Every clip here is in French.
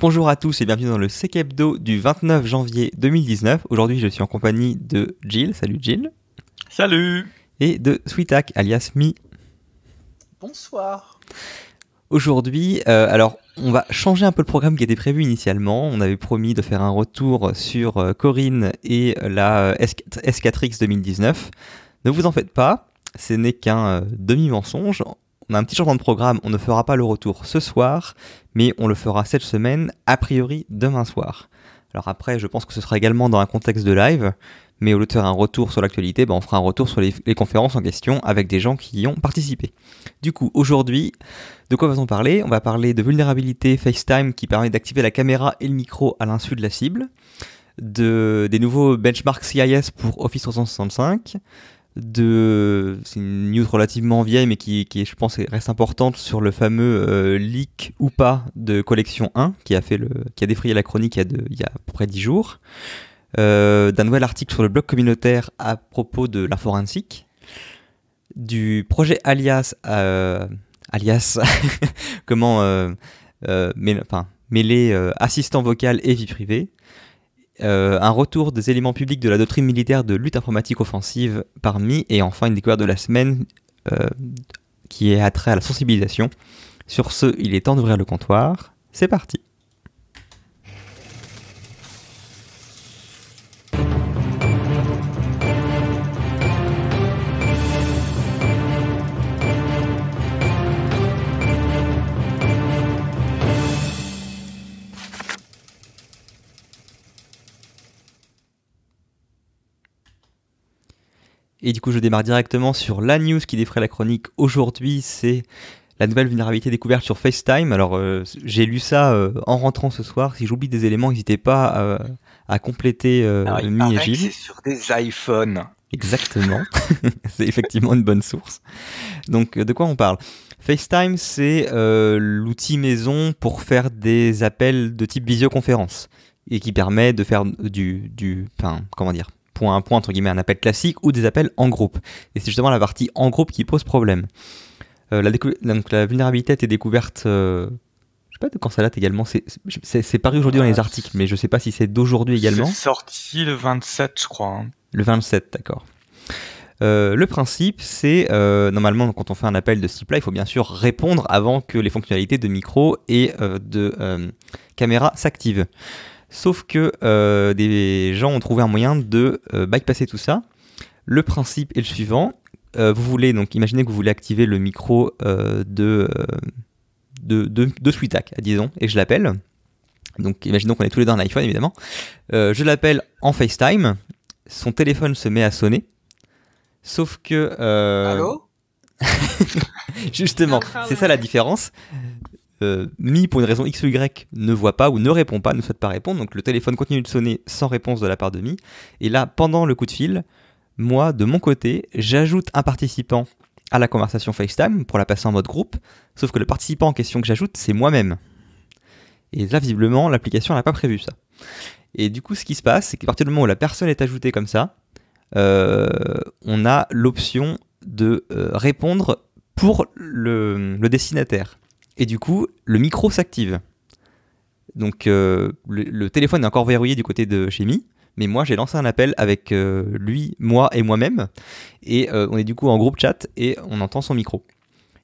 Bonjour à tous et bienvenue dans le Sec Hebdo du 29 janvier 2019. Aujourd'hui, je suis en compagnie de Jill. Salut Jill. Salut. Et de Sweetak, alias Mi. Bonsoir. Aujourd'hui, euh, alors on va changer un peu le programme qui était prévu initialement. On avait promis de faire un retour sur euh, Corinne et la S4X 2019. Ne vous en faites pas, ce n'est qu'un euh, demi-mensonge. On a un petit changement de programme, on ne fera pas le retour ce soir, mais on le fera cette semaine, a priori demain soir. Alors après, je pense que ce sera également dans un contexte de live, mais au lieu de faire un retour sur l'actualité, ben on fera un retour sur les, conférences en question avec des gens qui y ont participé. Du coup, aujourd'hui, de quoi va-t-on parler? On va parler de vulnérabilité FaceTime qui permet d'activer la caméra et le micro à l'insu de la cible, de, des nouveaux benchmarks CIS pour Office 365, de c'est une news relativement vieille mais qui, qui je pense reste importante sur le fameux euh, leak ou pas de collection 1 qui a fait le qui a défrayé la chronique il y a, il y a à peu près 10 jours euh, d'un nouvel article sur le blog communautaire à propos de la forensique du projet alias euh, alias comment mêler, enfin, mêler assistant vocal et vie privée euh, un retour des éléments publics de la doctrine militaire de lutte informatique offensive parmi, et enfin une découverte de la semaine euh, qui est attrait à la sensibilisation. Sur ce, il est temps d'ouvrir le comptoir. C'est parti. Et du coup, je démarre directement sur la news qui défraie la chronique. Aujourd'hui, c'est la nouvelle vulnérabilité découverte sur FaceTime. Alors, euh, j'ai lu ça euh, en rentrant ce soir. Si j'oublie des éléments, n'hésitez pas euh, à compléter le Mi et C'est sur des iPhones. Exactement. c'est effectivement une bonne source. Donc, de quoi on parle? FaceTime, c'est l'outil maison pour faire des appels de type visioconférence et qui permet de faire du, du enfin, comment dire, point à point, entre guillemets, un appel classique ou des appels en groupe. Et c'est justement la partie en groupe qui pose problème. Euh, la, donc, la vulnérabilité a été découverte, euh, je sais pas de quand ça date également, c'est paru aujourd'hui dans les articles, mais je sais pas si c'est d'aujourd'hui également. C'est sorti le 27, je crois. Hein. Le 27, d'accord. Euh, le principe, c'est normalement quand on fait un appel de ce type-là, il faut bien sûr répondre avant que les fonctionnalités de micro et de caméra s'activent. Sauf que euh, des gens ont trouvé un moyen de euh, bypasser tout ça. Le principe est le suivant. Euh, vous voulez donc imaginez que vous voulez activer le micro de, de, de, de Sweetac, disons, et je l'appelle. Donc imaginons qu'on est tous les deux dans l'iPhone évidemment. je l'appelle en FaceTime. Son téléphone se met à sonner. Sauf que. Allô? Justement, c'est ça la différence. Euh, Mi, pour une raison X ou Y, ne voit pas ou ne répond pas, ne souhaite pas répondre. Donc le téléphone continue de sonner sans réponse de la part de Mi. Et là, pendant le coup de fil, moi, de mon côté, j'ajoute un participant à la conversation FaceTime pour la passer en mode groupe. Sauf que le participant en question que j'ajoute, c'est moi-même. Et là, visiblement, l'application n'a pas prévu ça. Et du coup, ce qui se passe, c'est qu'à partir du moment où la personne est ajoutée comme ça, euh, on a l'option de euh, répondre pour le destinataire et du coup, le micro s'active. Donc euh, le, téléphone est encore verrouillé du côté de chez Mi, mais moi j'ai lancé un appel avec euh, lui, moi et moi-même, et euh, on est du coup en groupe chat et on entend son micro.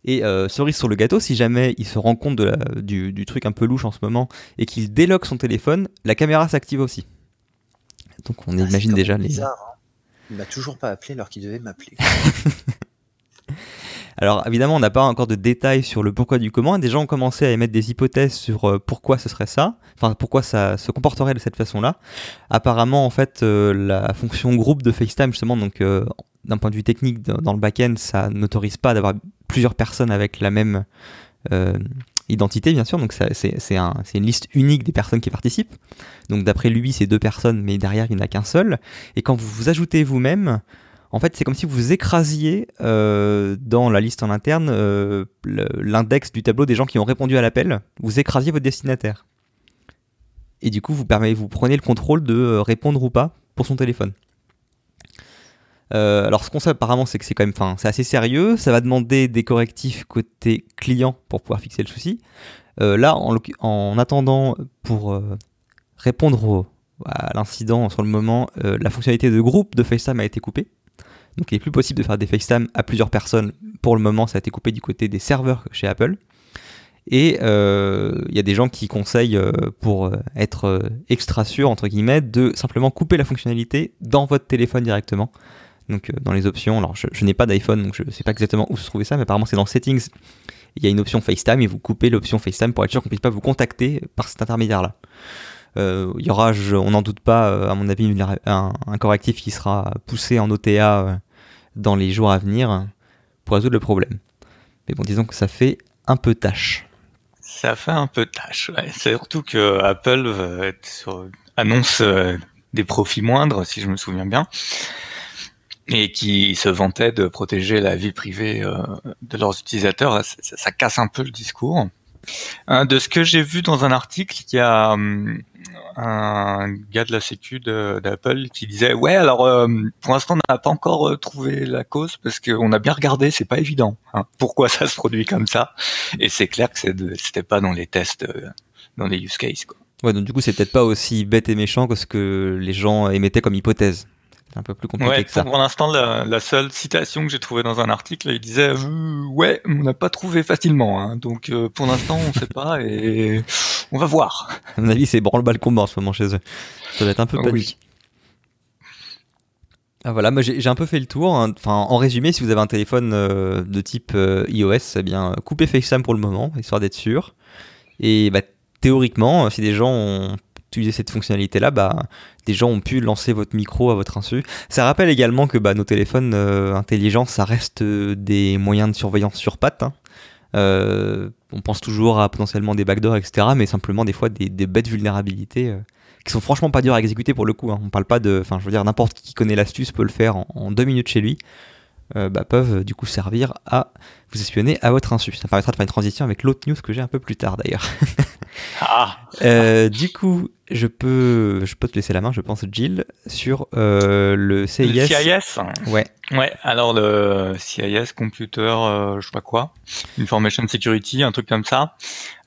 Et cerise sur le gâteau, si jamais il se rend compte de du, truc un peu louche en ce moment et qu'il déloque son téléphone, la caméra s'active aussi. Donc on ah, imagine déjà les. Bizarre, hein. Il m'a toujours pas appelé alors qu'il devait m'appeler. Alors évidemment, on n'a pas encore de détails sur le pourquoi du comment. Des gens ont commencé à émettre des hypothèses sur euh, pourquoi ce serait ça, enfin pourquoi ça se comporterait de cette façon-là. Apparemment, en fait, euh, la fonction groupe de FaceTime, justement, donc euh, d'un point de vue technique, dans le back-end, ça n'autorise pas d'avoir plusieurs personnes avec la même identité, bien sûr. Donc c'est un, une liste unique des personnes qui participent. Donc d'après lui, c'est deux personnes, mais derrière, il n'y en a qu'un seul. Et quand vous vous ajoutez vous-même, en fait, c'est comme si vous écrasiez euh, dans la liste en interne euh, l'index du tableau des gens qui ont répondu à l'appel. Vous écrasiez votre destinataire. Et du coup, vous, prenez le contrôle de euh, répondre ou pas pour son téléphone. alors, ce qu'on sait apparemment, c'est que c'est quand même, c'est assez sérieux. Ça va demander des correctifs côté client pour pouvoir fixer le souci. là, en, attendant, pour répondre à l'incident sur le moment, la fonctionnalité de groupe de FaceTime a été coupée. Donc il n'est plus possible de faire des FaceTime à plusieurs personnes. Pour le moment, ça a été coupé du côté des serveurs chez Apple. Et euh, il y a des gens qui conseillent, euh, pour euh, être extra sûr, entre guillemets, de simplement couper la fonctionnalité dans votre téléphone directement. Donc dans les options, alors je, n'ai pas d'iPhone, donc je ne sais pas exactement où se trouver ça, mais apparemment c'est dans Settings, il y a une option FaceTime et vous coupez l'option FaceTime pour être sûr qu'on ne puisse pas vous contacter par cet intermédiaire-là. Il y aura, on n'en doute pas, à mon avis, un, un, correctif qui sera poussé en OTA dans les jours à venir pour résoudre le problème. Mais bon, disons que ça fait un peu tâche. Ça fait un peu tâche. C'est surtout que Apple annonce euh, des profits moindres, si je me souviens bien, et qui se vantait de protéger la vie privée euh, de leurs utilisateurs. Ça, casse un peu le discours. De ce que j'ai vu dans un article, il y a hum, un gars de la sécu d'Apple qui disait ouais alors euh, pour l'instant on n'a pas encore euh, trouvé la cause parce qu'on a bien regardé c'est pas évident hein, pourquoi ça se produit comme ça? Et c'est clair que c'était pas dans les tests euh, dans les use cases quoi. Ouais donc du coup c'est peut-être pas aussi bête et méchant que ce que les gens émettaient comme hypothèse un peu plus compliqué que ça. Pour l'instant, la, seule citation que j'ai trouvée dans un article, il disait euh, ouais, on n'a pas trouvé facilement, hein. donc euh, pour l'instant, on ne sait pas et on va voir. À mon avis, c'est branle-bas le combat en ce moment chez eux. Ça va être un peu ah panique. Ah, voilà, moi j'ai un peu fait le tour. Hein. Enfin, en résumé, si vous avez un téléphone euh, de type iOS, eh bien coupez FaceTime pour le moment, histoire d'être sûr. Et bah, théoriquement, si des gens ont utiliser cette fonctionnalité-là, bah, des gens ont pu lancer votre micro à votre insu. Ça rappelle également que bah, nos téléphones euh, intelligents, ça reste euh, des moyens de surveillance sur pattes. Hein. Euh, on pense toujours à potentiellement des backdoors, etc., mais simplement des fois des, bêtes vulnérabilités qui sont franchement pas dures à exécuter pour le coup. Hein. On parle pas de, enfin, je veux dire, n'importe qui connaît l'astuce peut le faire en, deux minutes chez lui. Bah, peuvent du coup servir à vous espionner à votre insu. Ça permettra de faire une transition avec l'autre news que j'ai un peu plus tard d'ailleurs. ah. du coup, je peux, je peux te laisser la main, je pense, Jill, sur euh, le CIS. Le CIS Ouais. Ouais, alors le CIS, Computer, euh, je sais pas quoi, Information Security, un truc comme ça.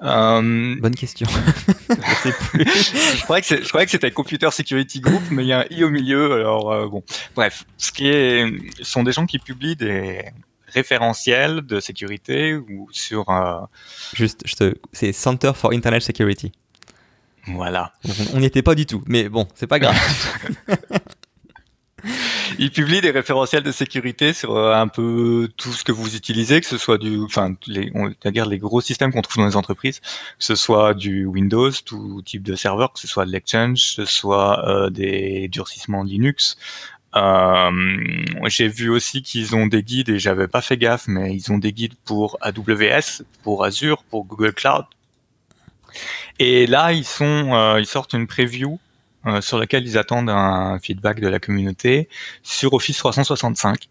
Euh... Bonne question. je plus. je croyais que je croyais que c'était Computer Security Group, mais il y a un i au milieu, alors euh, bon. Bref, ce qui est, ce sont des gens qui publient des référentiels de sécurité ou sur. Euh, Juste, je te, c'est Center for Internet Security. Voilà. On n'y était pas du tout, mais bon, c'est pas grave. Il publie des référentiels de sécurité sur euh, un peu tout ce que vous utilisez, que ce soit du, enfin, les, les gros systèmes qu'on trouve dans les entreprises, que ce soit du Windows, tout type de serveur, que ce soit de l'Exchange, que ce soit euh, des durcissements Linux. Euh, J'ai vu aussi qu'ils ont des guides et j'avais pas fait gaffe, mais ils ont des guides pour AWS, pour Azure, pour Google Cloud, et là, ils sont, euh, ils sortent une preview euh, sur laquelle ils attendent un feedback de la communauté sur Office 365.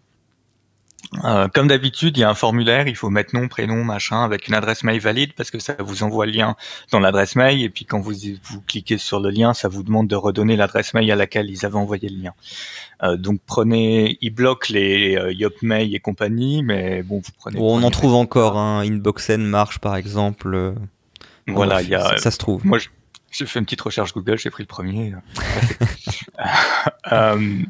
Euh, comme d'habitude, il y a un formulaire, il faut mettre nom, prénom, machin, avec une adresse mail valide parce que ça vous envoie le lien dans l'adresse mail et puis quand vous, vous cliquez sur le lien, ça vous demande de redonner l'adresse mail à laquelle ils avaient envoyé le lien. Euh, donc prenez, ils bloquent les euh, Yopmail et compagnie, mais bon, vous prenez. on en trouve encore, hein, Inboxen marche par exemple. Euh, voilà, il y a. Ça, se trouve. Moi, j'ai fait une petite recherche Google, j'ai pris le premier. euh,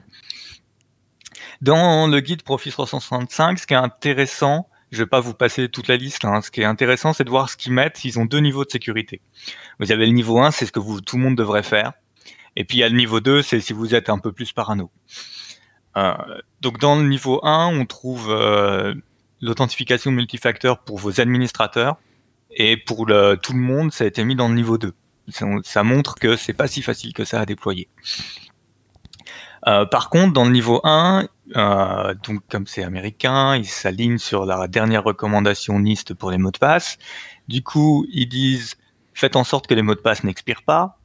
dans le guide Profit 365, ce qui est intéressant, je vais pas vous passer toute la liste. Hein, ce qui est intéressant, c'est de voir ce qu'ils mettent. Ils ont deux niveaux de sécurité. Vous avez le niveau 1, c'est ce que vous, tout le monde devrait faire. Et puis il y a le niveau 2, c'est si vous êtes un peu plus parano. Euh, donc dans le niveau 1, on trouve euh, l'authentification multifacteur pour vos administrateurs. Et pour tout le monde, ça a été mis dans le niveau 2. Ça, montre que c'est pas si facile que ça à déployer. Euh, par contre, dans le niveau 1, euh, donc comme c'est américain, ils s'alignent sur la dernière recommandation NIST pour les mots de passe. Du coup, ils disent faites en sorte que les mots de passe n'expirent pas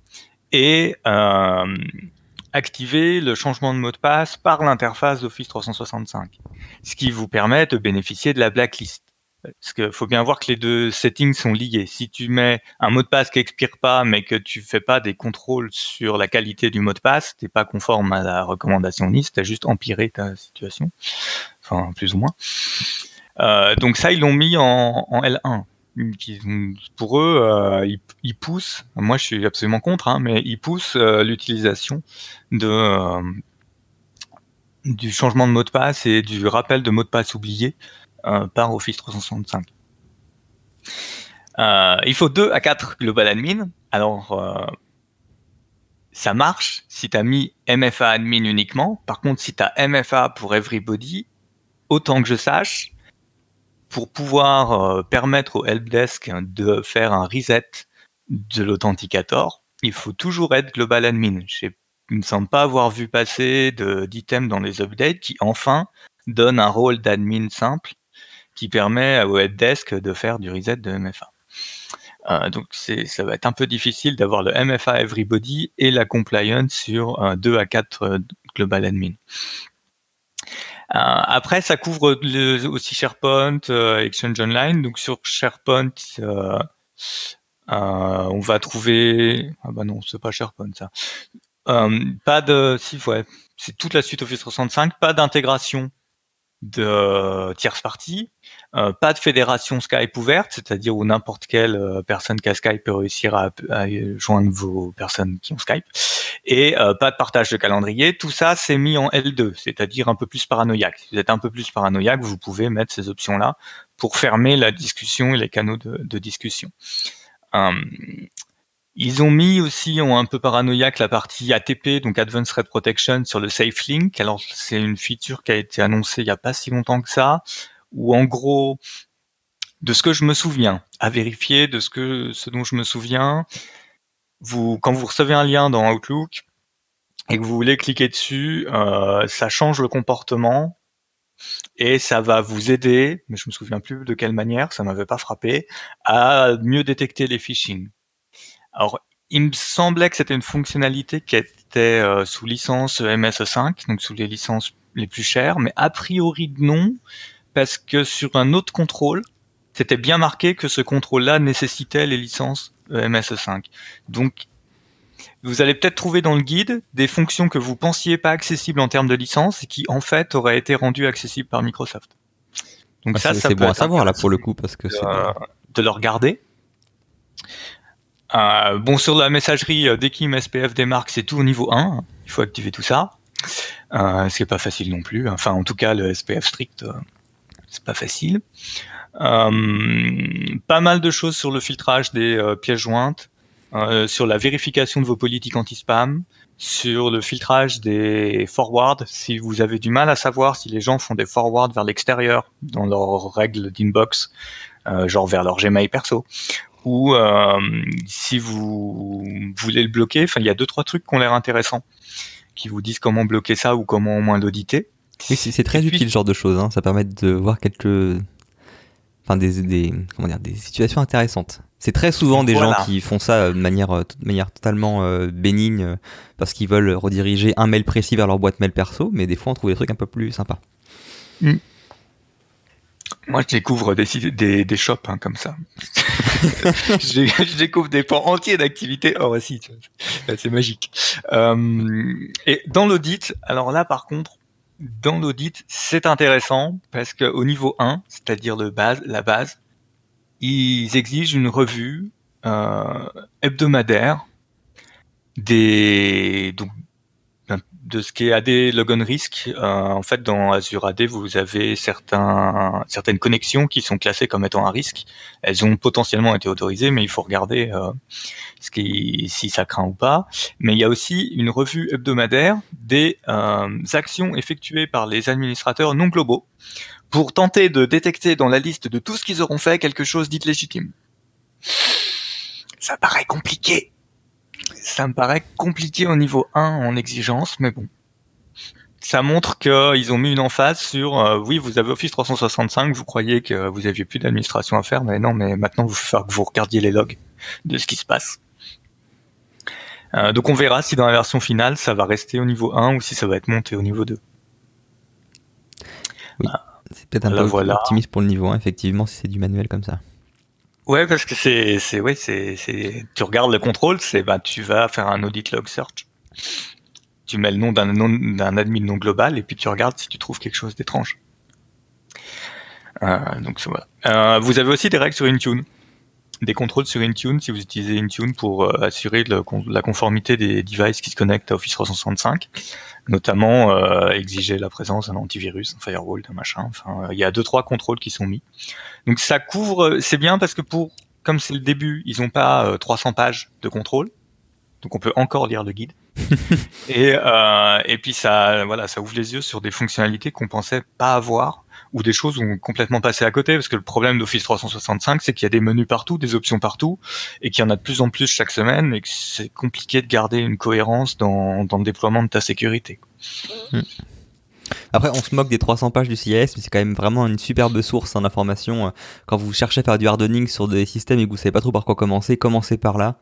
et euh, activez le changement de mot de passe par l'interface d'Office 365, ce qui vous permet de bénéficier de la blacklist. Parce qu'il faut bien voir que les deux settings sont liés. Si tu mets un mot de passe qui expire pas, mais que tu fais pas des contrôles sur la qualité du mot de passe, t'es pas conforme à la recommandation NIST, as juste empiré ta situation. Enfin, plus ou moins. Euh, donc ça, ils l'ont mis en, L1. qui, pour eux, euh, ils, poussent, moi je suis absolument contre, hein, mais ils poussent euh, l'utilisation du changement de mot de passe et du rappel de mot de passe oublié par Office 365. Euh, il faut 2 à 4 global admin. Alors, euh, ça marche si tu as mis MFA admin uniquement. Par contre, si tu as MFA pour everybody, autant que je sache, pour pouvoir euh, permettre au helpdesk de faire un reset de l'authenticator, il faut toujours être global admin. Je ne semble pas avoir vu passer d'items dans les updates qui enfin donnent un rôle d'admin simple qui permet au helpdesk de faire du reset de MFA. Euh, donc ça va être un peu difficile d'avoir le MFA Everybody et la compliance sur euh, 2 à 4 euh, global admin. Euh, après, ça couvre aussi SharePoint, euh, Exchange Online. Donc sur SharePoint, euh, on va trouver. Ah bah non, c'est pas SharePoint ça. pas de. Si ouais, c'est toute la suite Office 365. Pas d'intégration de tierce partie, euh, pas de fédération Skype ouverte, c'est-à-dire où n'importe quelle euh, personne qui a Skype peut réussir à, à, joindre vos personnes qui ont Skype, et euh, pas de partage de calendrier. Tout ça, c'est mis en L2, c'est-à-dire un peu plus paranoïaque. Si vous êtes un peu plus paranoïaque, vous pouvez mettre ces options-là pour fermer la discussion et les canaux de, de discussion. Ils ont mis aussi ont un peu paranoïaque la partie ATP, donc Advanced Threat Protection, sur le Safe Link. Alors c'est une feature qui a été annoncée il n'y a pas si longtemps que ça, où en gros, de ce que je me souviens, à vérifier, de ce que ce dont je me souviens, vous quand vous recevez un lien dans Outlook et que vous voulez cliquer dessus, euh, ça change le comportement et ça va vous aider, mais je me souviens plus de quelle manière, ça m'avait pas frappé, à mieux détecter les phishing. Alors, il me semblait que c'était une fonctionnalité qui était euh, sous licence MS5, donc sous les licences les plus chères, mais a priori non, parce que sur un autre contrôle, c'était bien marqué que ce contrôle-là nécessitait les licences MS5. Donc, vous allez peut-être trouver dans le guide des fonctions que vous pensiez pas accessibles en termes de licence et qui en fait auraient été rendues accessibles par Microsoft. Donc ah, ça, ça c'est bon à savoir là pour le coup parce que de, de le regarder. Euh, bon, sur la messagerie, euh, dès qu'IM SPF démarque, c'est tout au niveau 1. Il faut activer tout ça. Euh, ce qui est pas facile non plus. Enfin, en tout cas, le SPF strict, euh, c'est pas facile. Euh, pas mal de choses sur le filtrage des euh, pièces jointes, sur la vérification de vos politiques anti-spam, sur le filtrage des forwards. Si vous avez du mal à savoir si les gens font des forwards vers l'extérieur dans leurs règles d'inbox, genre vers leur Gmail perso, ou euh, si vous voulez le bloquer, enfin il y a deux trois trucs qui ont l'air intéressants, qui vous disent comment bloquer ça ou comment au moins l'auditer. Oui, c'est très utile ce genre de choses. Hein. Ça permet de voir quelques, enfin des, des comment dire, des situations intéressantes. C'est très souvent des voilà. gens qui font ça de manière, de manière totalement euh, bénigne parce qu'ils veulent rediriger un mail précis vers leur boîte mail perso, mais des fois on trouve des trucs un peu plus sympas. Mm. Moi, je découvre des, des, des shops hein, comme ça. je, découvre des pans entiers d'activités hors site. C'est magique. Euh, et dans l'audit, alors là, par contre, dans l'audit, c'est intéressant parce qu'au niveau 1, c'est-à-dire le base, la base, ils exigent une revue euh, hebdomadaire des donc de ce qui est AD Logon Risk. Euh, en fait, dans Azure AD, vous avez certaines connexions qui sont classées comme étant un risque. Elles ont potentiellement été autorisées, mais il faut regarder euh, ce qui, si ça craint ou pas. Mais il y a aussi une revue hebdomadaire des euh, actions effectuées par les administrateurs non globaux pour tenter de détecter dans la liste de tout ce qu'ils auront fait quelque chose d'illégitime. Ça paraît compliqué ça me paraît compliqué au niveau 1 en exigence, mais bon. Ça montre qu'ils ont mis une emphase sur euh, oui, vous avez Office 365, vous croyez que vous aviez plus d'administration à faire, mais non, mais maintenant vous faire que vous regardiez les logs de ce qui se passe. Euh, donc on verra si dans la version finale ça va rester au niveau 1 ou si ça va être monté au niveau 2. Oui, c'est peut-être un peu voilà. optimiste pour le niveau 1, effectivement, si c'est du manuel comme ça. Ouais, parce que c'est, c'est, ouais, c'est, c'est, tu regardes le contrôle, c'est, bah, tu vas faire un audit log search. Tu mets le nom d'un, nom, d'un admin non global et puis tu regardes si tu trouves quelque chose d'étrange. Euh, donc voilà. Euh, vous avez aussi des règles sur Intune. Des contrôles sur Intune si vous utilisez Intune pour euh, assurer la conformité des devices qui se connectent à Office 365, notamment euh, exiger la présence d'un antivirus, un firewall, d'un machin. Enfin, il y a deux trois contrôles qui sont mis. Donc ça couvre, c'est bien parce que pour comme c'est le début, ils n'ont pas 300 pages de contrôle, donc on peut encore lire le guide. et, euh, et puis ça, voilà, ça ouvre les yeux sur des fonctionnalités qu'on pensait pas avoir ou des choses ont complètement passé à côté parce que le problème d'Office 365 c'est qu'il y a des menus partout, des options partout et qu'il y en a de plus en plus chaque semaine et que c'est compliqué de garder une cohérence dans, dans le déploiement de ta sécurité. Hmm. Après, on se moque des 300 pages du CIS, mais c'est quand même vraiment une superbe source d'information. Quand vous cherchez à faire du hardening sur des systèmes et que vous savez pas trop par quoi commencer, commencez par là.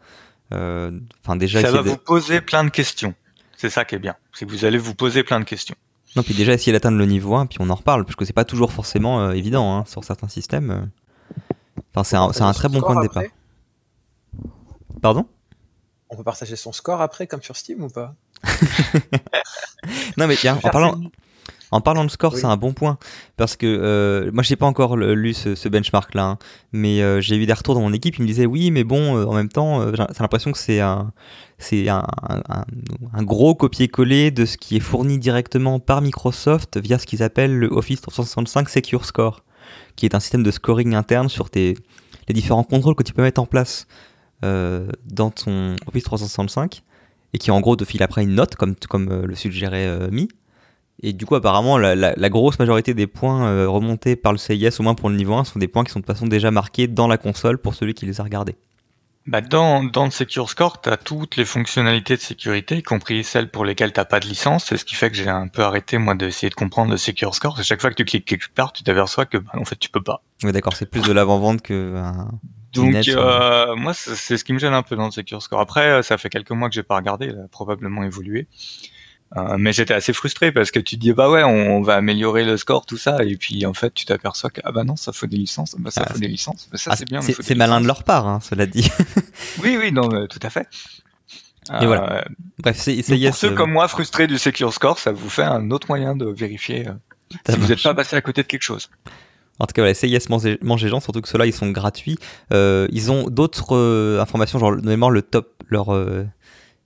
Euh, enfin, déjà, ça va vous poser plein de questions. C'est ça qui est bien, c'est que vous allez vous poser plein de questions. Non, puis déjà essayer d'atteindre le niveau 1, puis on en reparle, parce que c'est pas toujours forcément euh, évident hein, sur certains systèmes. Euh. Enfin, c'est un, un, très bon point de départ. Pardon? On peut partager son score après, comme sur Steam ou pas? Non, mais tiens, en parlant, en parlant de score, c'est un bon point parce que euh, moi, j'ai pas encore lu ce, benchmark-là, hein, mais euh, j'ai eu des retours dans mon équipe. Ils me disaient oui, mais bon, euh, en même temps, j'ai l'impression que c'est un, c'est un, un, gros copier-coller de ce qui est fourni directement par Microsoft via ce qu'ils appellent le Office 365 Secure Score, qui est un système de scoring interne sur tes, les différents contrôles que tu peux mettre en place dans ton Office 365 et qui en gros te file après une note comme, comme le suggérait Mi et du coup, apparemment, la, grosse majorité des points euh, remontés par le CIS, au moins pour le niveau 1, sont des points qui sont de toute façon déjà marqués dans la console pour celui qui les a regardés. Bah dans, dans le Secure Score, tu as toutes les fonctionnalités de sécurité, y compris celles pour lesquelles tu pas de licence. C'est ce qui fait que j'ai un peu arrêté, moi, d'essayer de comprendre le Secure Score. C'est chaque fois que tu cliques quelque part, tu t'aperçois que, bah, en fait, tu peux pas. Oui, d'accord, c'est plus de l'avant-vente que. Donc, euh, moi, c'est ce qui me gêne un peu dans le Secure Score. Après, euh, ça fait quelques mois que j'ai pas regardé, il a probablement évolué. Euh, mais j'étais assez frustré parce que tu te dis bah ouais on va améliorer le score tout ça. Et puis en fait tu t'aperçois que ah bah non ça faut des licences. Bah ça ah, faut des licences. Ça ah, c'est bien c'est malin de leur part hein, cela dit. Oui oui non tout à fait. Et voilà. Euh, bref c'est pour ceux euh, comme moi frustrés du secure score ça vous fait un autre moyen de vérifier si vous n'êtes pas passé à côté de quelque chose. En tout cas, voilà, CIS manger gens, surtout que ceux-là, ils sont gratuits. ils ont d'autres informations, genre notamment le top, leur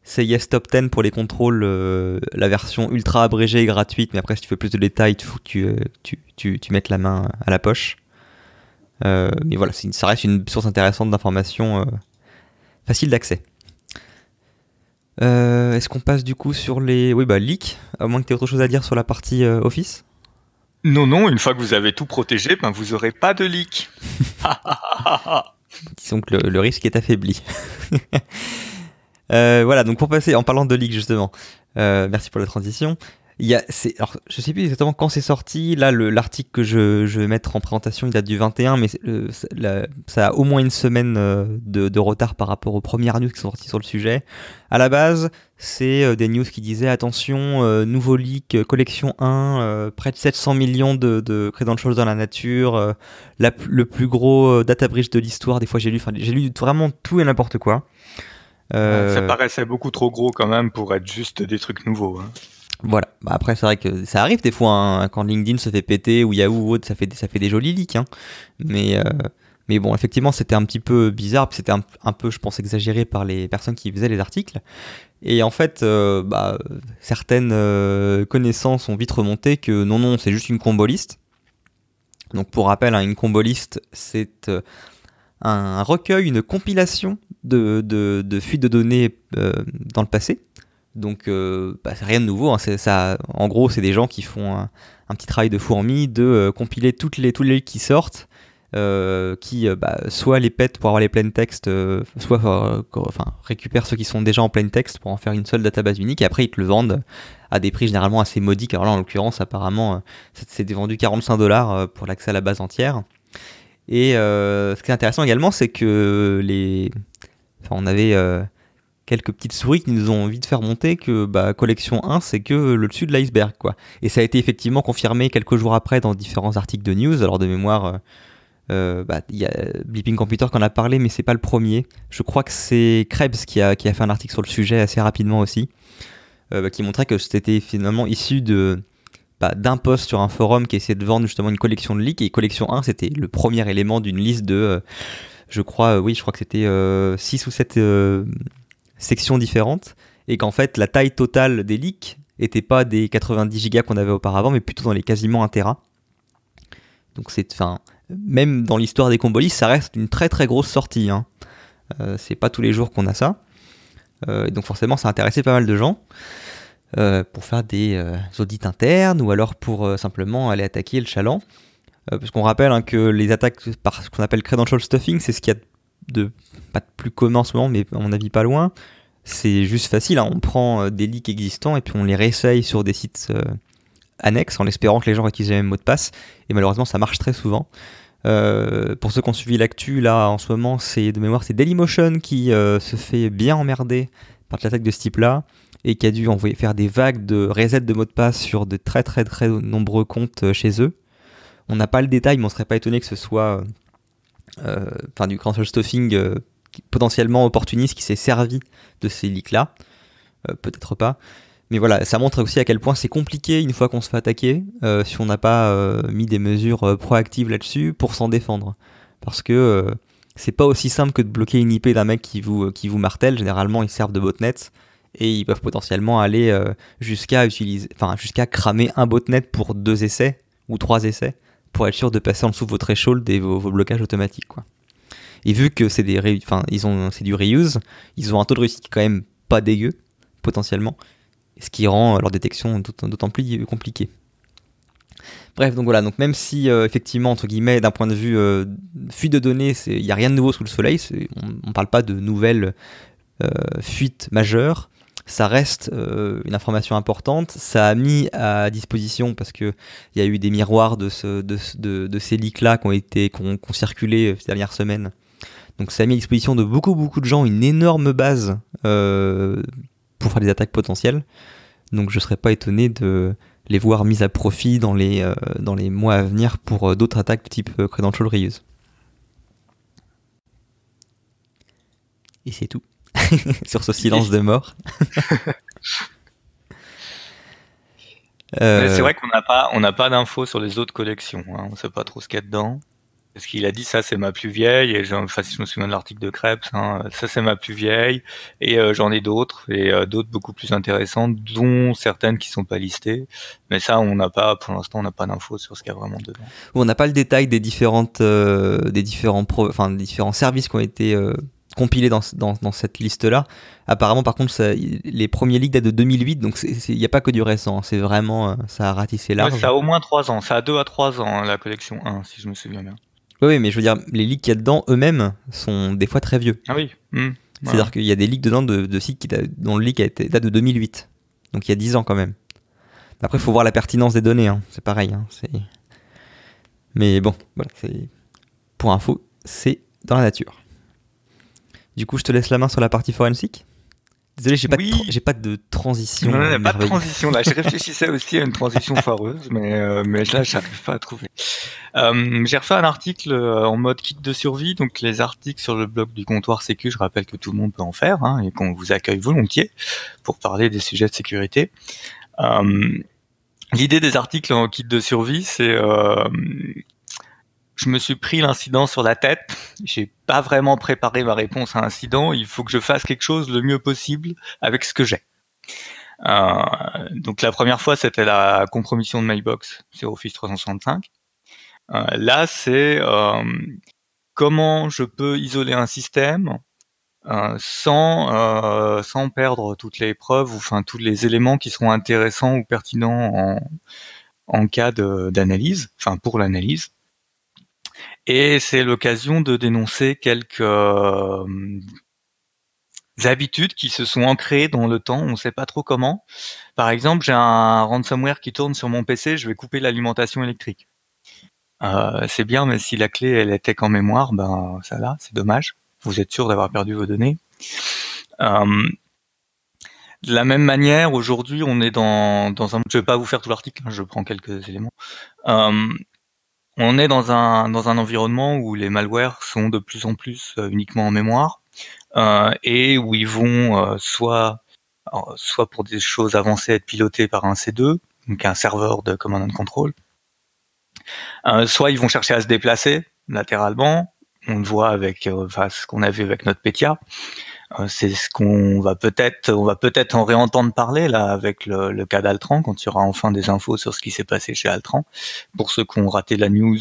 CIS Top 10 pour les contrôles, euh, la version ultra abrégée et gratuite, mais après si tu veux plus de détails, il faut que tu, euh, tu, tu, tu, mettes la main à la poche. Euh, mais voilà, ça reste une source intéressante d'informations facile d'accès. Est-ce qu'on passe du coup sur les oui, bah, leaks À moins que tu aies autre chose à dire sur la partie Office? Non, non, une fois que vous avez tout protégé, ben, vous n'aurez pas de leak. Disons que le, le risque est affaibli. Euh, voilà, donc pour passer, en parlant de League justement, euh, merci pour la transition. Il y a, alors, je sais plus exactement quand c'est sorti. Là, l'article que je, je, vais mettre en présentation, il date du 21, mais ça a au moins une semaine euh, de, de, retard par rapport aux premières news qui sont sorties sur le sujet. À la base, c'est des news qui disaient attention, nouveau leak, collection 1, près de 700 millions de, de credentials dans la nature, la, le plus gros data breach de l'histoire. Des fois, j'ai lu, j'ai lu vraiment tout et n'importe quoi. Euh, ça paraissait beaucoup trop gros quand même pour être juste des trucs nouveaux. Hein. Voilà. Bah, après, c'est vrai que ça arrive des fois hein, quand LinkedIn se fait péter ou Yahoo ou autre, ça fait, ça fait des jolis leaks. Hein. Mais, euh, mais bon, effectivement, c'était un petit peu bizarre, c'était un, un, peu, je pense, exagéré par les personnes qui faisaient les articles. Et en fait, euh, bah, certaines connaissances ont vite remonté que non, non, c'est juste une comboliste. Donc, pour rappel, une comboliste, c'est un recueil, une compilation de, de, fuites de données euh, dans le passé. Donc, euh, bah, rien de nouveau. Hein. en gros, c'est des gens qui font un, petit travail de fourmi de euh, compiler toutes les, tous les qui sortent, qui bah, soit les pètent pour avoir les plain textes, soit enfin, récupèrent ceux qui sont déjà en plain texte pour en faire une seule database unique, et après ils te le vendent à des prix généralement assez modiques. Alors là, en l'occurrence, apparemment, c'est vendu 45 dollars pour l'accès à la base entière. Et ce qui est intéressant également, c'est que les, on avait euh, quelques petites souris qui nous ont envie de faire monter que bah, collection 1 c'est que le dessus de l'iceberg quoi. Et ça a été effectivement confirmé quelques jours après dans différents articles de news. Alors de mémoire, euh, euh, bah, il y a Blipping Computer qui en a parlé, mais c'est pas le premier. Je crois que c'est Krebs qui a, fait un article sur le sujet assez rapidement aussi, bah, qui montrait que c'était finalement issu de d'un post sur un forum qui essayait de vendre justement une collection de leaks et collection 1 c'était le premier élément d'une liste de je crois, oui, je crois que c'était 6 ou 7 sections différentes, et qu'en fait, la taille totale des leaks était pas des 90 gigas qu'on avait auparavant, mais plutôt dans les quasiment 1 Tera. Donc c'est, enfin, même dans l'histoire des combolis, ça reste une très très grosse sortie. Hein. Euh, c'est pas tous les jours qu'on a ça. Euh, donc forcément, ça a intéressé pas mal de gens euh, pour faire des audits internes ou alors pour simplement aller attaquer le chaland. Parce qu'on rappelle hein, que les attaques par ce qu'on appelle credential stuffing, c'est ce qu'il y a de pas de plus commun en ce moment, mais à mon avis pas loin. C'est juste facile, hein. on prend des leaks existants et puis on les réessaye sur des sites annexes en espérant que les gens utilisent le même mot de passe. Et malheureusement, ça marche très souvent. Euh, pour ceux qui ont suivi l'actu, là en ce moment, c'est de mémoire, c'est Dailymotion qui euh, se fait bien emmerder par l'attaque de ce type-là et qui a dû envoyer faire des vagues de reset de mots de passe sur de très très très nombreux comptes euh, chez eux. On n'a pas le détail, mais on serait pas étonné que ce soit enfin du cancel stuffing potentiellement opportuniste qui s'est servi de ces leaks-là. Peut-être pas. Mais voilà, ça montre aussi à quel point c'est compliqué une fois qu'on se fait attaquer, euh, si on n'a pas euh, mis des mesures euh, proactives là-dessus pour s'en défendre. Parce que c'est pas aussi simple que de bloquer une IP d'un mec qui vous, qui vous martèle. Généralement, ils servent de botnet et ils peuvent potentiellement aller jusqu'à utiliser, enfin jusqu'à cramer un botnet pour deux essais ou trois essais pour être sûr de passer en dessous de vos thresholds et vos, blocages automatiques. Quoi. Et vu que c'est ont, du reuse, ils ont un taux de réussite quand même pas dégueu potentiellement ce qui rend leur détection d'autant plus compliquée. Bref, donc voilà, donc même si euh, effectivement, entre guillemets, d'un point de vue euh, fuite de données, il n'y a rien de nouveau sous le soleil, on ne parle pas de nouvelles euh, fuites majeures, ça reste une information importante, ça a mis à disposition, parce qu'il y a eu des miroirs de, ce, de, de, ces leaks-là qui ont, été, qui ont, circulé ces dernières semaines, donc ça a mis à disposition de beaucoup beaucoup de gens une énorme base pour faire des attaques potentielles. Donc je ne serais pas étonné de les voir mises à profit dans les, euh, dans les mois à venir pour euh, d'autres attaques type euh, Credential Reuse. Et c'est tout. Sur ce silence de mort. C'est vrai qu'on n'a pas, on pas d'infos sur les autres collections. Hein. On ne sait pas trop ce qu'il y a dedans. Parce qu'il a dit ça c'est ma plus vieille et enfin si je me souviens de l'article de Krebs, hein, ça c'est ma plus vieille et euh, j'en ai d'autres et euh, d'autres beaucoup plus intéressantes, dont certaines qui sont pas listées. Mais ça on n'a pas pour l'instant on n'a pas d'infos sur ce qu'il y a vraiment dedans. On n'a pas le détail des différentes euh, des différents enfin des différents services qui ont été compilés dans, dans, dans cette liste là. Apparemment par contre ça, les premiers leaks datent de 2008 donc il n'y a pas que du récent, c'est vraiment ça a ratissé large. ça a au moins 3 ans, ça a 2 à 3 ans hein, la collection 1 si je me souviens bien. Oui, mais je veux dire, les leaks qu'il y a dedans eux-mêmes sont des fois très vieux. Ah oui. Hmm. C'est-à-dire qu'il y a des leaks dedans de, sites qui, dont le leak a été, date de 2008. Donc il y a 10 ans quand même. Après, il faut voir la pertinence des données. Hein. C'est pareil. Hein. Mais bon, voilà, pour info, c'est dans la nature. Du coup, je te laisse la main sur la partie forensique. Désolé, j'ai pas, de pas de transition. Non, non, pas de transition là. Je réfléchissais aussi à une transition foireuse, mais, euh, mais là, j'arrive pas à trouver. Euh, j'ai refait un article euh, en mode kit de survie, donc les articles sur le blog du comptoir Sécu, je rappelle que tout le monde peut en faire hein, et qu'on vous accueille volontiers pour parler des sujets de sécurité. Euh, L'idée des articles en kit de survie, c'est euh, je me suis pris l'incident sur la tête. J'ai pas vraiment préparé ma réponse à l'incident. Il faut que je fasse quelque chose le mieux possible avec ce que j'ai. Euh, donc la première fois, c'était la compromission de Mailbox sur Office 365. Euh, là, c'est euh, comment je peux isoler un système euh, sans euh, sans perdre toutes les preuves ou enfin tous les éléments qui seront intéressants ou pertinents en en cas d'analyse, enfin pour l'analyse. Et c'est l'occasion de dénoncer quelques euh, habitudes qui se sont ancrées dans le temps, on ne sait pas trop comment. Par exemple, j'ai un ransomware qui tourne sur mon PC, je vais couper l'alimentation électrique. Euh, c'est bien, mais si la clé elle était qu'en mémoire, ben ça là, c'est dommage. Vous êtes sûr d'avoir perdu vos données. Euh, de la même manière, aujourd'hui, on est dans, dans un. Je vais pas vous faire tout l'article, hein, je prends quelques éléments. On est dans un, dans un environnement où les malwares sont de plus en plus euh, uniquement en mémoire euh, et où ils vont euh, soit, soit pour des choses avancées être pilotés par un C2, donc un serveur de command and control, soit ils vont chercher à se déplacer latéralement, on le voit avec enfin, ce qu'on a vu avec notre Petya. C'est ce qu'on va peut-être, on va peut-être en réentendre parler là avec le, le cas d'Altran quand il y aura enfin des infos sur ce qui s'est passé chez Altran. Pour ceux qui ont raté la news,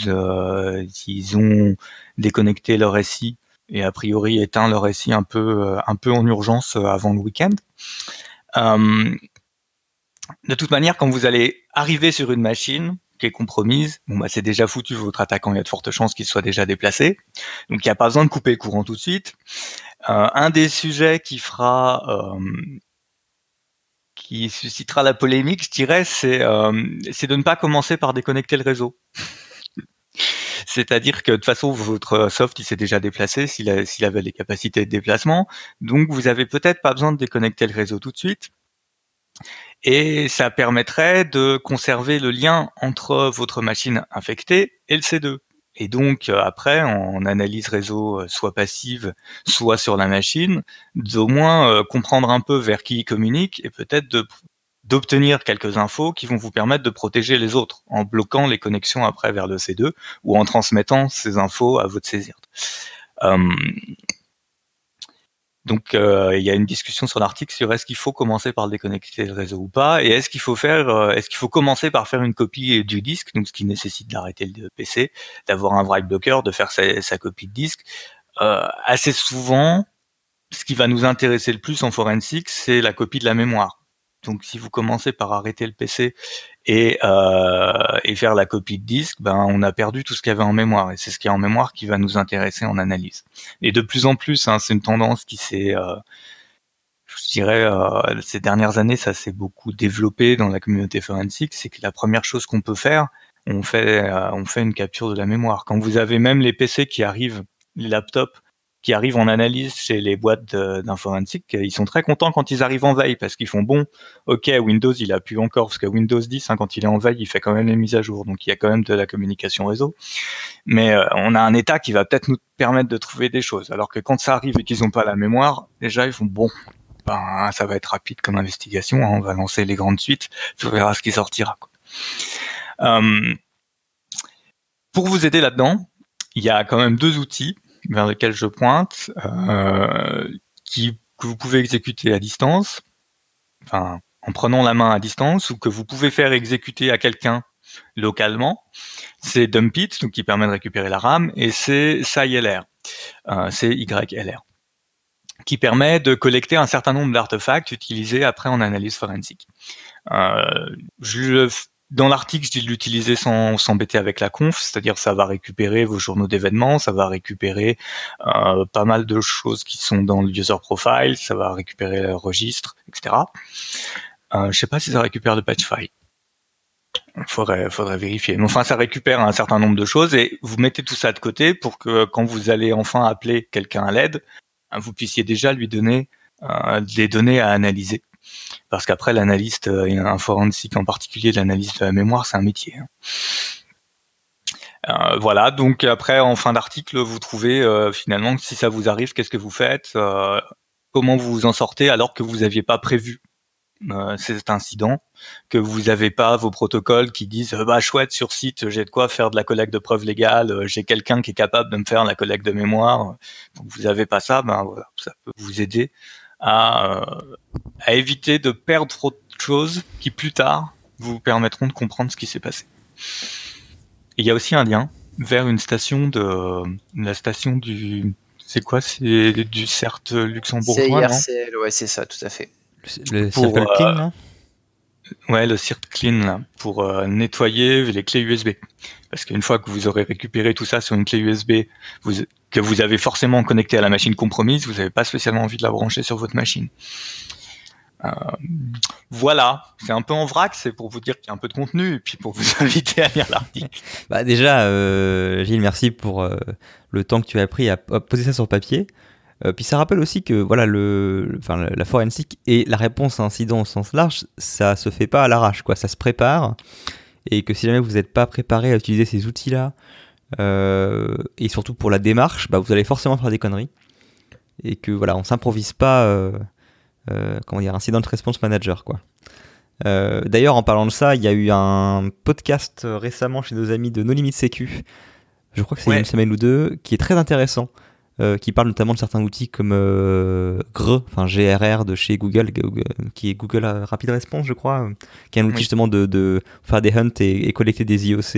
ils ont déconnecté leur SI et a priori éteint leur SI un peu, un peu en urgence avant le week-end. Euh, de toute manière, quand vous allez arriver sur une machine qui compromise, bah c'est déjà foutu votre attaquant, il y a de fortes chances qu'il soit déjà déplacé. Donc il n'y a pas besoin de couper le courant tout de suite. Euh, un des sujets qui fera euh, qui suscitera la polémique, je dirais, c'est euh, c'est de ne pas commencer par déconnecter le réseau. C'est-à-dire que de toute façon, votre soft, il s'est déjà déplacé s'il avait les capacités de déplacement. Donc, vous avez peut-être pas besoin de déconnecter le réseau tout de suite. Et ça permettrait de conserver le lien entre votre machine infectée et le C2. Et donc euh, après, en analyse réseau, euh, soit passive, soit sur la machine, d'au moins euh, comprendre un peu vers qui il communique et peut-être d'obtenir quelques infos qui vont vous permettre de protéger les autres en bloquant les connexions après vers le C2 ou en transmettant ces infos à votre saisir. Donc euh, il y a une discussion sur l'article sur est-ce qu'il faut commencer par déconnecter le réseau ou pas, et est-ce qu'il faut faire, euh, est-ce qu'il faut commencer par faire une copie du disque, donc ce qui nécessite d'arrêter le PC, d'avoir un write blocker, de faire sa, copie de disque. Euh, assez souvent, ce qui va nous intéresser le plus en forensique, c'est la copie de la mémoire. Donc si vous commencez par arrêter le PC et, euh, et faire la copie de disque, ben on a perdu tout ce qu'il y avait en mémoire et c'est ce qui est en mémoire qui va nous intéresser en analyse. Et de plus en plus, hein, c'est une tendance qui s'est, euh, je dirais, euh, ces dernières années, ça s'est beaucoup développé dans la communauté forensique, c'est que la première chose qu'on peut faire, on fait, euh, on fait une capture de la mémoire. Quand vous avez même les PC qui arrivent, les laptops qui arrivent en analyse chez les boîtes d'informatique, ils sont très contents quand ils arrivent en veille parce qu'ils font bon, ok, Windows il a pu encore parce que Windows 10 hein, quand il est en veille, il fait quand même les mises à jour, donc il y a quand même de la communication réseau. Mais euh, on a un état qui va peut-être nous permettre de trouver des choses, alors que quand ça arrive et qu'ils n'ont pas la mémoire, déjà ils font bon. Ben, ça va être rapide comme investigation, hein, on va lancer les grandes suites, on verra ce qui sortira. Euh, pour vous aider là-dedans, il y a quand même deux outils vers lequel je pointe, euh, que vous pouvez exécuter à distance, en prenant la main à distance, ou que vous pouvez faire exécuter à quelqu'un localement. C'est Dumpit, qui permet de récupérer la RAM, et c'est SciLR, euh, c'est YLR, qui permet de collecter un certain nombre d'artefacts utilisés après en analyse forensique. Euh, dans l'article, je dis de l'utiliser sans s'embêter avec la conf, c'est-à-dire ça va récupérer vos journaux d'événements, ça va récupérer euh, pas mal de choses qui sont dans le user profile, ça va récupérer le registre, etc. Euh, je sais pas si ça récupère le patch file. Faudrait, faudrait vérifier. Mais enfin, ça récupère un certain nombre de choses et vous mettez tout ça de côté pour que quand vous allez enfin appeler quelqu'un à l'aide, vous puissiez déjà lui donner euh, des données à analyser parce qu'après l'analyste, euh, un forensique en particulier, l'analyste de la mémoire, c'est un métier. Hein. Euh, voilà, donc après en fin d'article, vous trouvez euh, finalement si ça vous arrive, qu'est-ce que vous faites, comment vous vous en sortez alors que vous n'aviez pas prévu cet incident, que vous n'avez pas vos protocoles qui disent bah chouette sur site, j'ai de quoi faire de la collecte de preuves légales, j'ai quelqu'un qui est capable de me faire la collecte de mémoire. Donc vous n'avez pas ça, ben voilà, ça peut vous aider à, à éviter de perdre trop de choses qui plus tard vous permettront de comprendre ce qui s'est passé. il y a aussi un lien vers une station de la station du c'est quoi? C'est du CERT luxembourgeois CIRCL, ouais c'est ça tout à fait le Circle Clean là Ouais, le Circle Clean là, pour euh, nettoyer les clés USB. Parce qu'une fois que vous aurez récupéré tout ça sur une clé USB, vous, que vous avez forcément connecté à la machine compromise, vous n'avez pas spécialement envie de la brancher sur votre machine. Euh, voilà, c'est un peu en vrac, c'est pour vous dire qu'il y a un peu de contenu et puis pour vous inviter à lire l'article. Bah déjà, euh, Gilles, merci pour euh, le temps que tu as pris à, poser ça sur papier. puis ça rappelle aussi que voilà, la forensique et la réponse à incident au sens large, ça se fait pas à l'arrache, quoi. Ça se prépare et que si jamais vous n'êtes pas préparé à utiliser ces outils-là et surtout pour la démarche, bah, vous allez forcément faire des conneries et que voilà, on s'improvise pas euh, comment dire, incident response manager, quoi. Euh, d'ailleurs, en parlant de ça, il y a eu un podcast récemment chez nos amis de No Limit Sécu, je crois que c'est une semaine ou deux, qui est très intéressant. Euh, qui parle notamment de certains outils comme euh, enfin GRR de chez Google, qui est Google Rapid Response, je crois, qui est un outil justement de, faire des hunts et, collecter des IOC,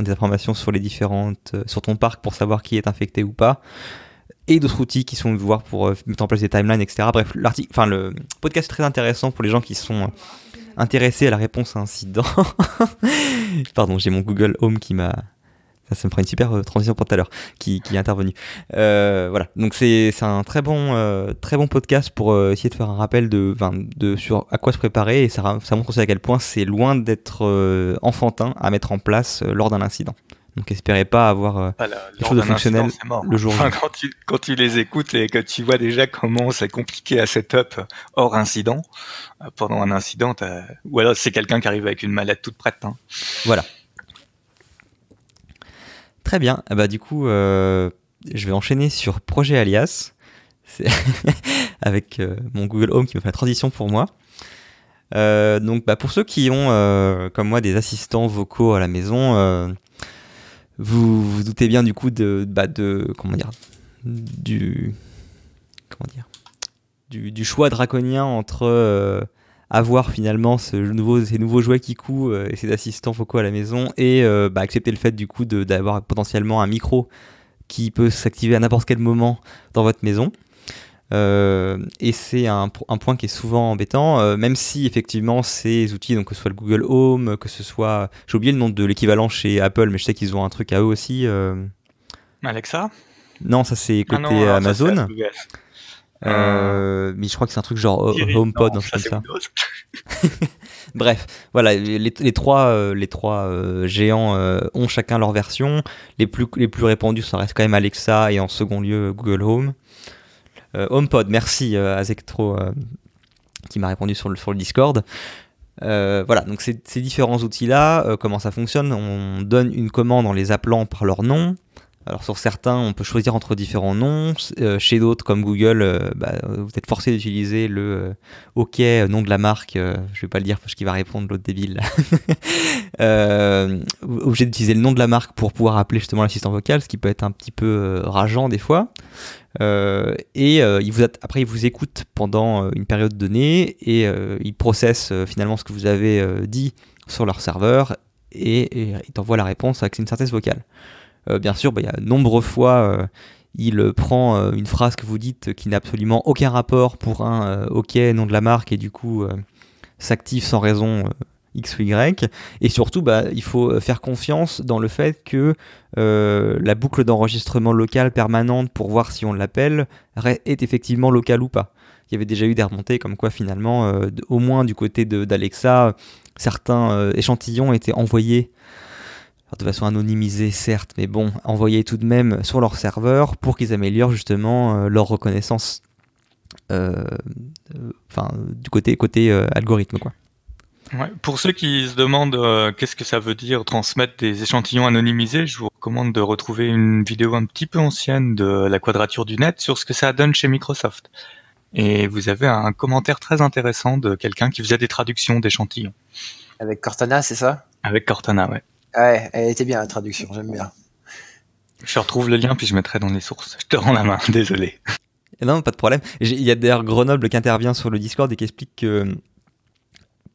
des informations sur les différentes, sur ton parc pour savoir qui est infecté ou pas et d'autres outils qui sont voir pour mettre en place des timelines, etc. Bref, l'article, enfin le podcast est très intéressant pour les gens qui sont intéressés à la réponse à incident. Pardon, j'ai mon Google Home qui m'a ça, me fera une super euh, transition pour tout à l'heure, qui, est intervenu. Euh, voilà, donc c'est un très bon, euh, très bon podcast pour essayer de faire un rappel de, de, sur à quoi se préparer et ça, ça montre aussi à quel point c'est loin d'être enfantin à mettre en place lors d'un incident. Donc espérez pas avoir ah, quelque chose de fonctionnel le jour quand, tu, quand tu les écoutes et que tu vois déjà comment c'est compliqué à setup hors incident, pendant un incident, ou alors c'est quelqu'un qui arrive avec une mallette toute prête. Hein. Voilà. Très bien. Ah bah, du coup, euh, je vais enchaîner sur Projet Alias avec euh, mon Google Home qui me fait la transition pour moi. Euh, donc, bah, pour ceux qui ont, comme moi, des assistants vocaux à la maison, vous vous doutez bien du coup de, bah, de comment dire, du comment dire, du, choix draconien entre avoir finalement ce nouveau, ces nouveaux jouets qui coûtent et ces assistants vocaux à la maison et euh, bah, accepter le fait du coup d'avoir potentiellement un micro qui peut s'activer à n'importe quel moment dans votre maison. Euh, et c'est un, point qui est souvent embêtant, même si effectivement ces outils, donc que ce soit le Google Home, que ce soit, j'ai oublié le nom de l'équivalent chez Apple, mais je sais qu'ils ont un truc à eux aussi. Alexa? Non, ça c'est ah côté Amazon. Euh, mais je crois que c'est un truc genre HomePod, ça, ça. Bref, voilà, les, trois, les trois euh, euh, géants ont chacun leur version. Les plus, les plus répandus, ça reste quand même Alexa et en second lieu Google Home. HomePod, merci à Zectro qui m'a répondu sur le, sur le Discord. voilà, donc ces, ces différents outils-là, comment ça fonctionne? On donne une commande en les appelant par leur nom. Alors sur certains, on peut choisir entre différents noms. Euh, chez d'autres, comme Google, euh, bah, vous êtes forcé d'utiliser le euh, OK nom de la marque. je vais pas le dire parce qu'il va répondre l'autre débile. obligé d'utiliser le nom de la marque pour pouvoir appeler justement l'assistant vocal, ce qui peut être un petit peu rageant des fois. et vous après, il vous écoute pendant une période donnée et il processe finalement ce que vous avez dit sur leur serveur et, et il la réponse avec une synthèse vocale. Euh, bien sûr, bah, il y a nombreuses fois euh, il prend euh, une phrase que vous dites qui n'a absolument aucun rapport pour un OK, nom de la marque, et du coup s'active sans raison X ou Y. Et surtout, bah, il faut faire confiance dans le fait que la boucle d'enregistrement locale permanente pour voir si on l'appelle est effectivement locale ou pas. Il y avait déjà eu des remontées comme quoi finalement, au moins du côté d'Alexa, certains échantillons étaient envoyés de façon anonymisée certes, mais bon, envoyés tout de même sur leur serveur pour qu'ils améliorent justement euh, leur reconnaissance euh, enfin, du côté, côté euh, algorithme. Quoi. pour ceux qui se demandent qu'est-ce que ça veut dire transmettre des échantillons anonymisés, je vous recommande de retrouver une vidéo un petit peu ancienne de la quadrature du net sur ce que ça donne chez Microsoft. Et vous avez un commentaire très intéressant de quelqu'un qui faisait des traductions d'échantillons. Avec Cortana, c'est ça? Avec Cortana, ouais. Ouais, elle était bien la traduction, j'aime bien. Je retrouve le lien puis je mettrai dans les sources. Je te rends la main, désolé. Non, pas de problème. Il y a d'ailleurs Grenoble qui intervient sur le Discord et qui explique que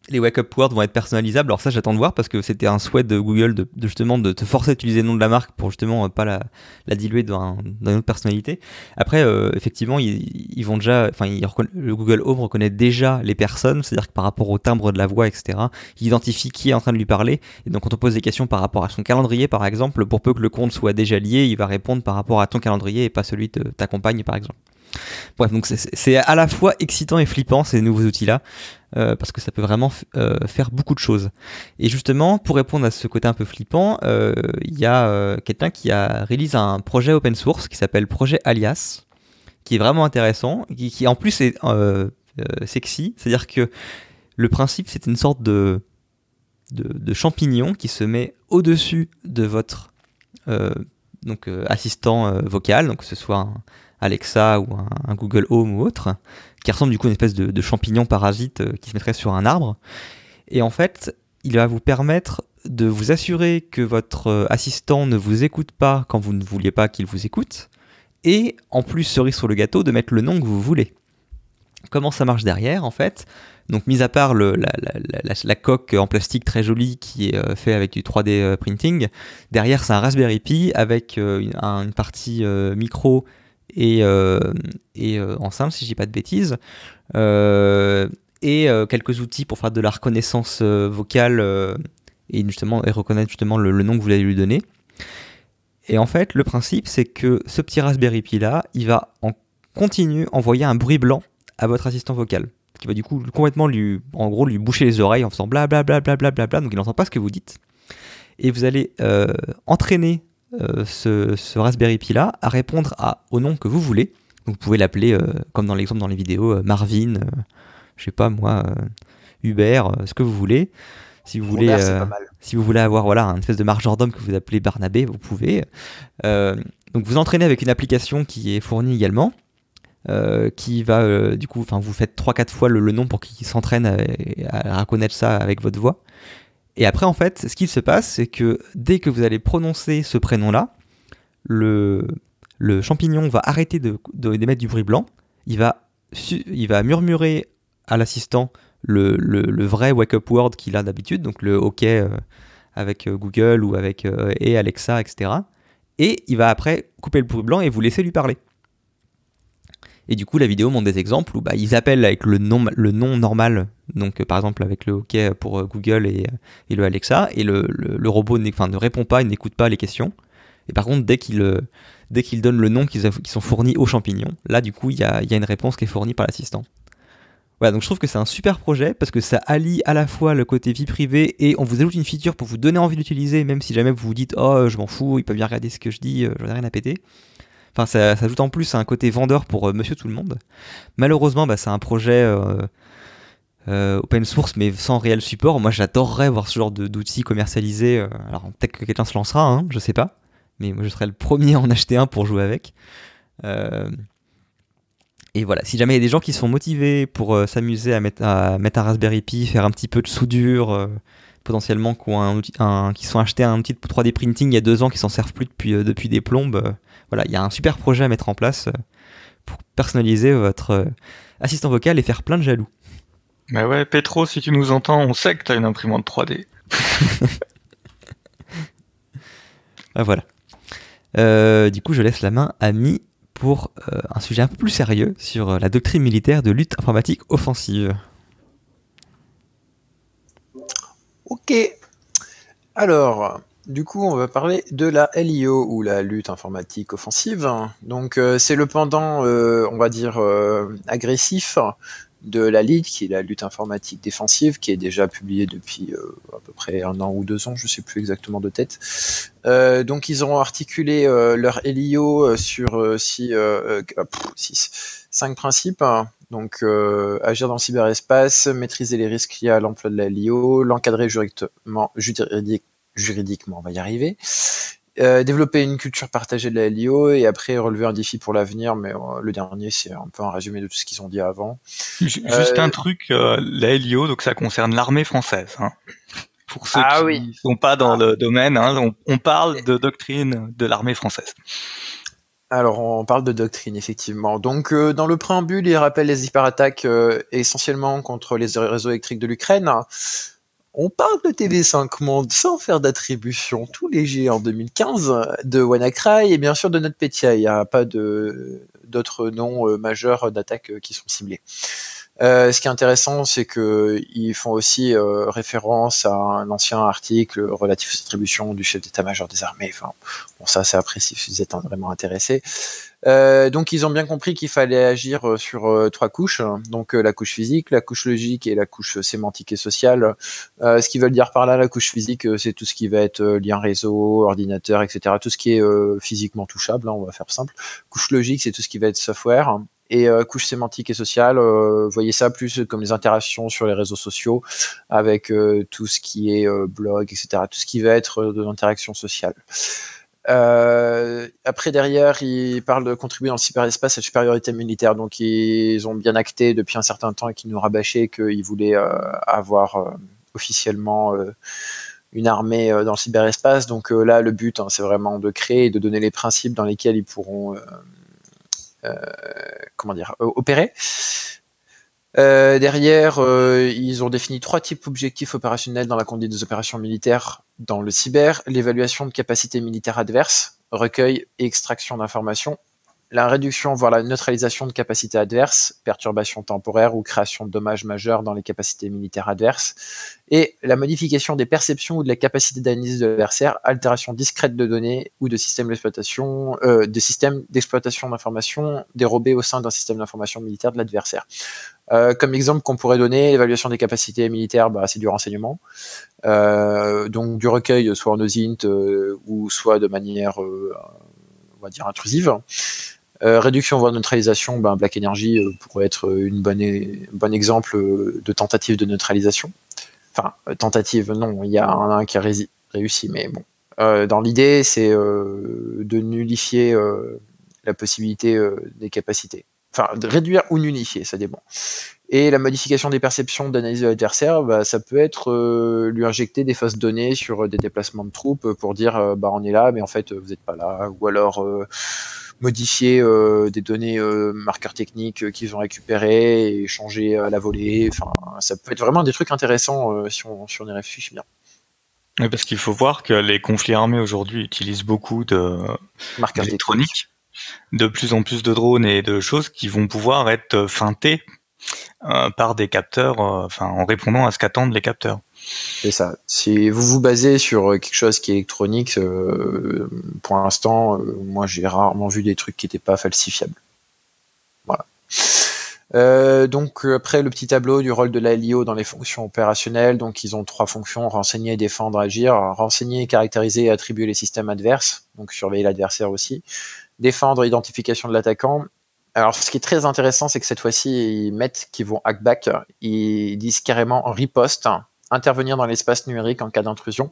les Wake Up Words vont être personnalisables. Alors ça, j'attends de voir parce que c'était un souhait de Google de, justement de te forcer à utiliser le nom de la marque pour justement euh, pas la, diluer dans, une autre personnalité. Après, euh, effectivement, ils, vont déjà, enfin, le Google Home reconnaît déjà les personnes, c'est-à-dire que par rapport au timbre de la voix, etc., il identifie qui est en train de lui parler. Et donc, quand on pose des questions par rapport à son calendrier, par exemple, pour peu que le compte soit déjà lié, il va répondre par rapport à ton calendrier et pas celui de ta compagne, par exemple. Bref, donc c'est à la fois excitant et flippant ces nouveaux outils-là, euh, parce que ça peut vraiment euh, faire beaucoup de choses. Et justement, pour répondre à ce côté un peu flippant, euh, il y a quelqu'un qui a réalisé un projet open source qui s'appelle Projet Alias, qui est vraiment intéressant, qui, en plus est sexy, c'est-à-dire que le principe c'est une sorte de, champignon qui se met au-dessus de votre assistant vocal, donc que ce soit un Alexa ou un, Google Home ou autre, qui ressemble du coup à une espèce de, champignon parasite euh, qui se mettrait sur un arbre. Et en fait, il va vous permettre de vous assurer que votre assistant ne vous écoute pas quand vous ne vouliez pas qu'il vous écoute, et en plus, cerise sur le gâteau, de mettre le nom que vous voulez. Comment ça marche derrière, en fait? Donc, mis à part la, coque en plastique très jolie qui est euh, fait avec du 3D euh, printing, derrière, c'est un Raspberry Pi avec euh, une, partie micro et, et enceinte, si je dis pas de bêtises, et quelques outils pour faire de la reconnaissance vocale et justement et reconnaître justement le, nom que vous allez lui donner. Et en fait, le principe, c'est que ce petit Raspberry Pi là, il va en continu envoyer un bruit blanc à votre assistant vocal, qui va du coup complètement lui, en gros, lui boucher les oreilles en faisant bla bla bla bla bla bla, donc il n'entend pas ce que vous dites. Et vous allez euh, entraîner euh, ce, ce, Raspberry Pi là à répondre à, au nom que vous voulez. Vous pouvez l'appeler, euh, comme dans l'exemple dans les vidéos, euh, Marvin, euh, je sais pas moi, Hubert, ce que vous voulez. Si vous voulez, euh, si vous voulez avoir voilà un espèce de marjordome que vous appelez Barnabé, vous pouvez. Euh, donc vous entraînez avec une application qui est fournie également, euh, qui va euh, du coup, enfin vous faites 3-4 fois le, le, nom pour qu'il s'entraîne à, à, reconnaître ça avec votre voix. Et après en fait, ce qui se passe, c'est que dès que vous allez prononcer ce prénom-là, le, champignon va arrêter de, de, d'émettre du bruit blanc, il va, va murmurer à l'assistant le vrai wake-up word qu'il a d'habitude, donc le OK euh, avec euh, Google ou avec euh, et Alexa, etc. Et il va après couper le bruit blanc et vous laisser lui parler. Et du coup, la vidéo montre des exemples où bah, ils appellent avec le nom, le nom normal, donc par exemple avec le OK pour Google et, et le Alexa, et le, le, le robot ne répond pas, il n'écoute pas les questions. Et par contre, dès qu'il dès donne le nom qui sont fournis aux champignons, là du coup, il y a, y a, une réponse qui est fournie par l'assistant. Voilà, donc je trouve que c'est un super projet parce que ça allie à la fois le côté vie privée et on vous ajoute une feature pour vous donner envie d'utiliser, même si jamais vous vous dites oh je m'en fous, ils peuvent bien regarder ce que je dis, euh, j'en ai rien à péter. Enfin, ça, ajoute en plus un côté vendeur pour euh, Monsieur Tout le Monde. Malheureusement, bah, c'est un projet euh, euh, open source mais sans réel support. Moi, j'adorerais voir ce genre d'outils commercialisés. Alors peut-être que quelqu'un se lancera, hein, je sais pas, mais moi je serais le premier à en acheter un pour jouer avec. Et voilà, si jamais il y a des gens qui sont motivés pour s'amuser à mettre, à mettre un Raspberry Pi, faire un petit peu de soudure, potentiellement qui, un, sont achetés un outil de 3D printing il y a deux ans, qui s'en servent plus depuis, depuis des plombes, voilà, il y a un super projet à mettre en place pour personnaliser votre assistant vocal et faire plein de jaloux. Bah ouais, Petro, si tu nous entends, on sait que tu as une imprimante 3D. ah, voilà. Euh, du coup, je laisse la main à Mi pour euh, un sujet un peu plus sérieux sur euh, la doctrine militaire de lutte informatique offensive. Ok. Alors, du coup, on va parler de la LIO ou la lutte informatique offensive. Donc, euh, c'est le pendant, on va dire, agressif de la LID, qui est la lutte informatique défensive, qui est déjà publiée depuis euh, à peu près un an ou deux ans, je ne sais plus exactement de tête. Euh, donc ils ont articulé euh, leur LIO sur six, six, cinq principes. Donc agir dans le cyberespace, maîtriser les risques liés à l'emploi de la LIO, l'encadrer juridiquement, juridique, juridiquement, on va y arriver, euh, développer une culture partagée de la LIO et après relever un défi pour l'avenir, mais euh, le dernier c'est un peu un résumé de tout ce qu'ils ont dit avant. Juste euh, un truc, euh, la LIO, donc ça concerne l'armée française. Hein. Pour ceux ah, qui oui. ne sont pas dans ah. le domaine, hein, on, on, parle de doctrine de l'armée française. Alors, on parle de doctrine, effectivement. Donc, euh, dans le préambule, il rappelle les hyperattaques euh, essentiellement contre les réseaux électriques de l'Ukraine. On parle de TV5 Monde sans faire d'attribution tout léger en 2015 de WannaCry et bien sûr de NotPetya. Il n'y a pas d'autres noms euh, majeurs d'attaques euh, qui sont ciblés. Euh, ce qui est intéressant, c'est qu'ils font aussi euh, référence à un ancien article relatif aux attributions du chef d'état-major des armées. Enfin, bon, ça, c'est après si vous êtes vraiment intéressé. Euh, donc, ils ont bien compris qu'il fallait agir euh, sur euh, trois couches. Donc, euh, la couche physique, la couche logique et la couche sémantique et sociale. ce qu'ils veulent dire par là, la couche physique, c'est tout ce qui va être lien réseau, ordinateur, etc. Tout ce qui est physiquement touchable, hein, on va faire simple. Couche logique, c'est tout ce qui va être software. Et euh, couche sémantique et sociale, euh, voyez ça plus comme les interactions sur les réseaux sociaux avec euh, tout ce qui est blog, etc. Tout ce qui va être de l'interaction sociale. Euh, après derrière, ils parlent de contribuer dans le cyberespace à la supériorité militaire. Donc ils ont bien acté depuis un certain temps et qui nous rabâchaient qu'ils voulaient euh, avoir euh, officiellement une armée dans le cyberespace. Donc là, le but, hein, c'est vraiment de créer et de donner les principes dans lesquels ils pourront comment dire, opérer. derrière, ils ont défini trois types d'objectifs opérationnels dans la conduite des opérations militaires dans le cyber l'évaluation de capacités militaires adverses, recueil et extraction d'informations, la réduction, voire la neutralisation de capacités adverses, perturbations temporaires ou création de dommages majeurs dans les capacités militaires adverses, et la modification des perceptions ou de la capacité d'analyse de l'adversaire, altération discrète de données ou de systèmes d'exploitation, euh, de systèmes d'exploitation d'informations dérobés au sein d'un système d'information militaire de l'adversaire. Euh, comme exemple qu'on pourrait donner, l'évaluation des capacités militaires, bah, c'est du renseignement, euh, donc du recueil soit en OSINT ou soit de manière, on va dire, intrusive. Euh, réduction voire neutralisation, ben, Black Energy euh, pourrait être une bonne, bon exemple de tentative de neutralisation. Enfin, euh, tentative, non, il y a un, qui a réussi, mais bon. dans l'idée, c'est de nullifier la possibilité des capacités. Enfin, de réduire ou nullifier, ça dépend. Et la modification des perceptions d'analyse de l'adversaire, bah, ça peut être lui injecter des fausses données sur des déplacements de troupes pour dire bah on est là, mais en fait vous n'êtes pas là. Ou alors modifier euh, des données euh, marqueurs techniques euh, qu'ils ont récupérées et changer à la volée. Enfin, ça peut être vraiment des trucs intéressants si on, si, on, y réfléchit bien. Oui, parce qu'il faut voir que les conflits armés aujourd'hui utilisent beaucoup de marqueurs électroniques, de plus en plus de drones et de choses qui vont pouvoir être feintés par des capteurs, enfin en répondant à ce qu'attendent les capteurs. C'est ça. Si vous vous basez sur euh, quelque chose qui est électronique, euh, pour l'instant, euh, moi j'ai rarement vu des trucs qui n'étaient pas falsifiables. Voilà. donc après le petit tableau du rôle de la LIO dans les fonctions opérationnelles, donc ils ont trois fonctions renseigner, défendre, agir. Renseigner, caractériser et attribuer les systèmes adverses, donc surveiller l'adversaire aussi. Défendre, identification de l'attaquant. Alors ce qui est très intéressant, c'est que cette fois-ci ils mettent qu'ils vont hack back, ils disent carrément riposte intervenir dans l'espace numérique en cas d'intrusion,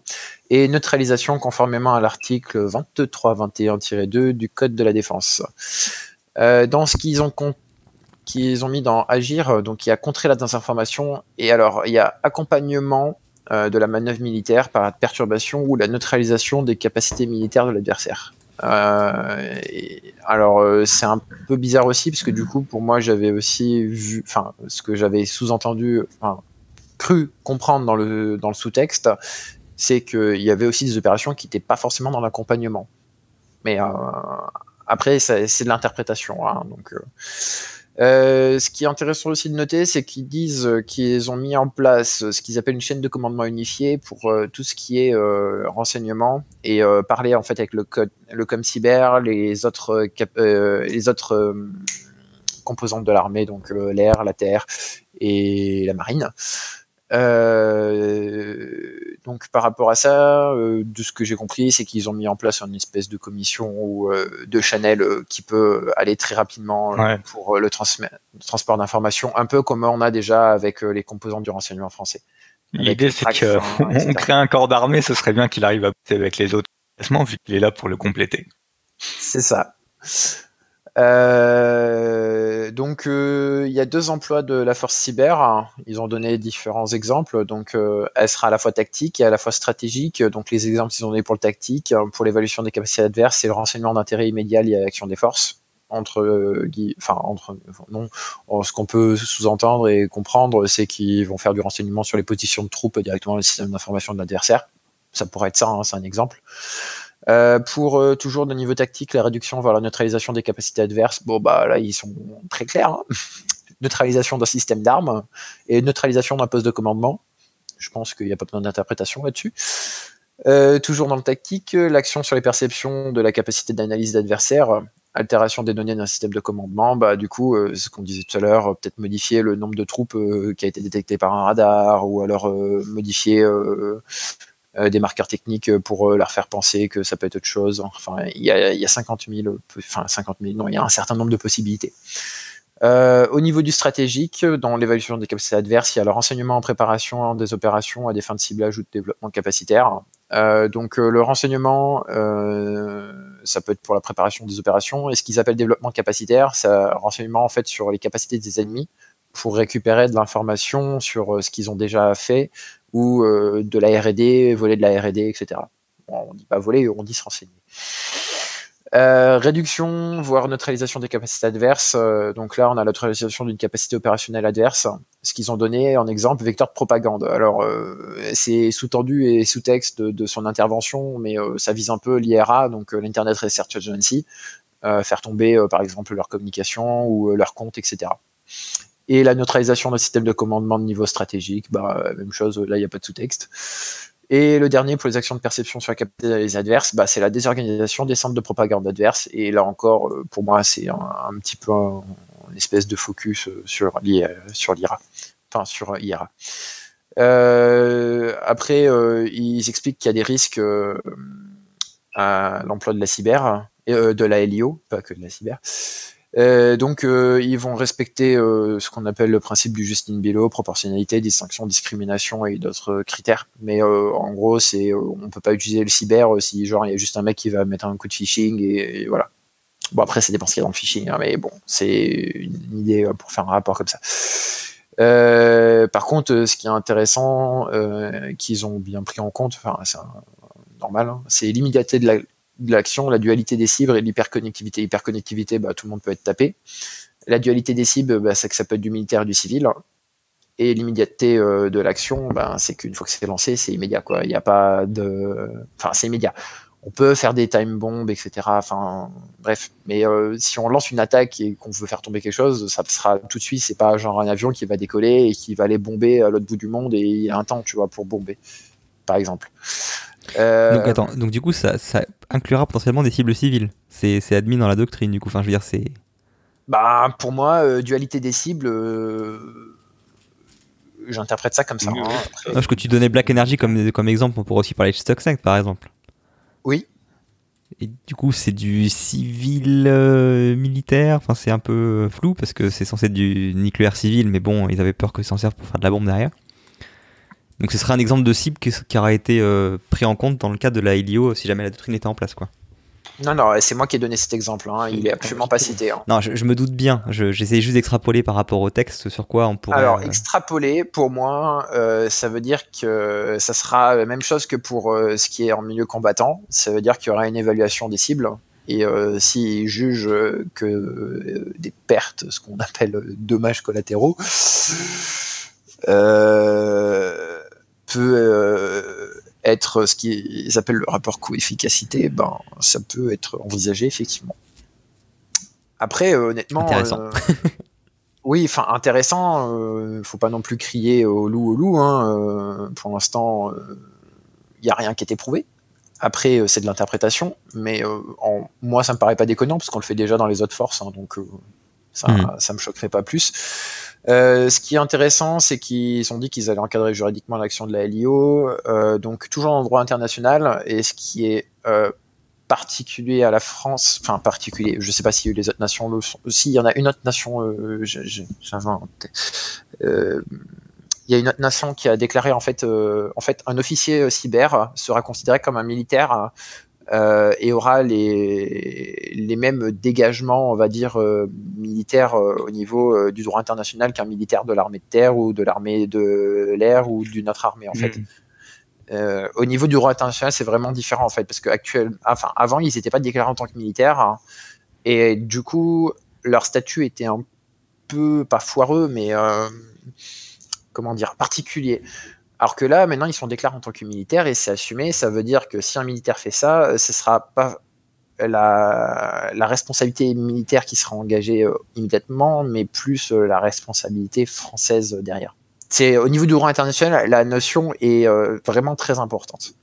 et neutralisation conformément à l'article 2321-2 du Code de la défense. Euh, dans ce qu'ils ont, qu'ils ont mis dans Agir, donc il y a contrer la désinformation, et alors il y a accompagnement euh, de la manœuvre militaire par la perturbation ou la neutralisation des capacités militaires de l'adversaire. Euh, alors c'est un peu bizarre aussi parce que du coup pour moi j'avais aussi vu, enfin ce que j'avais sous-entendu, cru comprendre dans le, sous-texte, c'est qu'il y avait aussi des opérations qui n'étaient pas forcément dans l'accompagnement. Mais euh, après, c'est de l'interprétation. Hein, donc, euh, euh, ce qui est intéressant aussi de noter, c'est qu'ils disent qu'ils ont mis en place ce qu'ils appellent une chaîne de commandement unifiée pour tout ce qui est renseignement et parler en fait avec le, com cyber, les autres composantes de l'armée, donc l'air, la terre et la marine. Euh, donc par rapport à ça, euh, de ce que j'ai compris, c'est qu'ils ont mis en place une espèce de commission ou euh, de channel qui peut aller très rapidement pour le, transport d'informations, un peu comme on a déjà avec les composants du renseignement français. L'idée c'est qu'on crée un corps d'armée, ce serait bien qu'il arrive à avec les autres vu qu'il est là pour le compléter. C'est ça. Euh, donc euh, il y a deux emplois de la force cyber. Ils ont donné différents exemples. Donc euh, elle sera à la fois tactique et à la fois stratégique. Donc les exemples qu'ils ont donnés pour le tactique, pour l'évaluation des capacités adverses, c'est le renseignement d'intérêt immédiat lié à l'action des forces. Entre, enfin entre, non, ce qu'on peut sous-entendre et comprendre, c'est qu'ils vont faire du renseignement sur les positions de troupes directement dans le système d'information de l'adversaire. Ça pourrait être ça, hein, c'est un exemple. Euh, pour euh, toujours de niveau tactique, la réduction vers la neutralisation des capacités adverses, bon bah là ils sont très clairs. Hein. neutralisation d'un système d'armes et neutralisation d'un poste de commandement. Je pense qu'il n'y a pas besoin d'interprétation là-dessus. Euh, toujours dans le tactique, l'action sur les perceptions de la capacité d'analyse d'adversaire, altération des données d'un système de commandement, bah du coup, ce qu'on disait tout à l'heure, peut-être modifier le nombre de troupes qui a été détecté par un radar, ou alors modifier euh, des marqueurs techniques euh, pour euh, leur faire penser que ça peut être autre chose. Enfin, il y a, il y a 50 000, enfin 50 000, non, il y a un certain nombre de possibilités. Euh, au niveau du stratégique, dans l'évaluation des capacités adverses, il y a le renseignement en préparation des opérations à des fins de ciblage ou de développement capacitaire. Euh, donc le renseignement, euh, ça peut être pour la préparation des opérations. Et ce qu'ils appellent développement capacitaire, c'est renseignement en fait sur les capacités des ennemis pour récupérer de l'information sur ce qu'ils ont déjà fait ou de la R&D, voler de la R&D, etc. Bon, on dit pas voler, on dit se renseigner. Euh, réduction, voire neutralisation des capacités adverses. Euh, donc là, on a la neutralisation d'une capacité opérationnelle adverse. Ce qu'ils ont donné en exemple, vecteur de propagande. Alors, euh, c'est sous-tendu et sous-texte de, son intervention, mais ça vise un peu l'IRA, donc l'Internet Research Agency, faire tomber par exemple leur communication ou leur compte, etc. Et la neutralisation d'un système de commandement de niveau stratégique, bah, même chose, là il n'y a pas de sous-texte. Et le dernier, pour les actions de perception sur la capacité des adverses, bah, c'est la désorganisation des centres de propagande adverses. Et là encore, euh, pour moi, c'est un, petit peu une espèce de focus euh, sur l'IRA. Enfin, sur IRA. Euh, après, ils expliquent qu'il y a des risques à l'emploi de la cyber, de la LIO, pas que de la cyber. Euh, donc, euh, ils vont respecter euh, ce qu'on appelle le principe du Justin Below, proportionnalité, distinction, discrimination et d'autres critères. Mais en gros, c'est on peut pas utiliser le cyber si genre il y a juste un mec qui va mettre un coup de phishing et, voilà. Bon après, ça dépend ce qu'il y a dans le phishing, hein, mais bon, c'est une idée pour faire un rapport comme ça. par contre, ce qui est intéressant, qu'ils ont bien pris en compte, enfin c'est normal, hein, c'est l'immédiateté de la, de l'action, la dualité des cibles et l'hyperconnectivité. Hyperconnectivité, bah, tout le monde peut être tapé. La dualité des cibles, bah, c'est que ça peut être du militaire et du civil. Et l'immédiateté euh, de l'action, bah, c'est qu'une fois que c'est lancé, c'est immédiat. Quoi. Il n'y a pas de. Enfin, c'est immédiat. On peut faire des time bombs, etc. Enfin, bref. Mais euh, si on lance une attaque et qu'on veut faire tomber quelque chose, ça sera tout de suite. C'est pas genre un avion qui va décoller et qui va aller bomber à l'autre bout du monde et il y a un temps, tu vois, pour bomber, par exemple. Euh, donc attends, donc du coup ça, ça, inclura potentiellement des cibles civiles. C'est admis dans la doctrine du coup. Enfin je veux dire c'est. Bah pour moi euh, dualité des cibles. Euh, j'interprète ça comme ça. Hein, parce que tu donnais Black Energy comme, comme exemple, on pourrait aussi parler de Stuxnet par exemple. Oui. Et du coup, c'est du civil militaire. Enfin, c'est un peu flou parce que c'est censé être du nucléaire civil, mais bon, ils avaient peur que ça s'en serve pour faire de la bombe derrière. Donc ce serait un exemple de cible qui, aura été euh, pris en compte dans le cadre de la Helio si jamais la doctrine était en place. quoi. Non, non, c'est moi qui ai donné cet exemple. Hein. Il est absolument pas cité. Hein. Non, je, me doute bien. J'essaie juste d'extrapoler par rapport au texte sur quoi on pourrait. Alors, euh, extrapoler, pour moi, euh, ça veut dire que ça sera la même chose que pour ce qui est en milieu combattant. Ça veut dire qu'il y aura une évaluation des cibles. Et s'ils jugent que des pertes, ce qu'on appelle dommages collatéraux, euh, peut euh, être ce qu'ils appellent le rapport coût-efficacité, ben, ça peut être envisagé effectivement. Après, euh, honnêtement. Intéressant. oui, enfin, intéressant. faut pas non plus crier au loup au loup. Hein, pour l'instant, il n'y a rien qui est éprouvé. Après, c'est de l'interprétation, mais en, moi, ça me paraît pas déconnant parce qu'on le fait déjà dans les autres forces, hein, donc ça, ça me choquerait pas plus. Euh, ce qui est intéressant, c'est qu'ils ont dit qu'ils allaient encadrer juridiquement l'action de la LIO, euh, donc toujours en droit international, et ce qui est euh, particulier à la France, enfin particulier, je ne sais pas si les autres nations le sont, si il y en a une autre nation, euh, j'invente, euh, il y a une autre nation qui a déclaré en fait, en fait, un officier cyber sera considéré comme un militaire euh, et aura les, les mêmes dégagements, on va dire, euh, militaires euh, au niveau du droit international qu'un militaire de l'armée de terre ou de l'armée de l'air ou d'une autre armée, en fait. Mm. au niveau du droit international, c'est vraiment différent, en fait, parce que enfin, avant, ils n'étaient pas déclarés en tant que militaires, hein, et du coup, leur statut était un peu, pas foireux, mais comment dire, particulier. Alors que là, maintenant, ils sont déclarés en tant que militaires et c'est assumé. Ça veut dire que si un militaire fait ça, euh, ce sera pas la, responsabilité militaire qui sera engagée euh, immédiatement, mais plus euh, la responsabilité française derrière. C'est au niveau du droit international, la notion est vraiment très importante.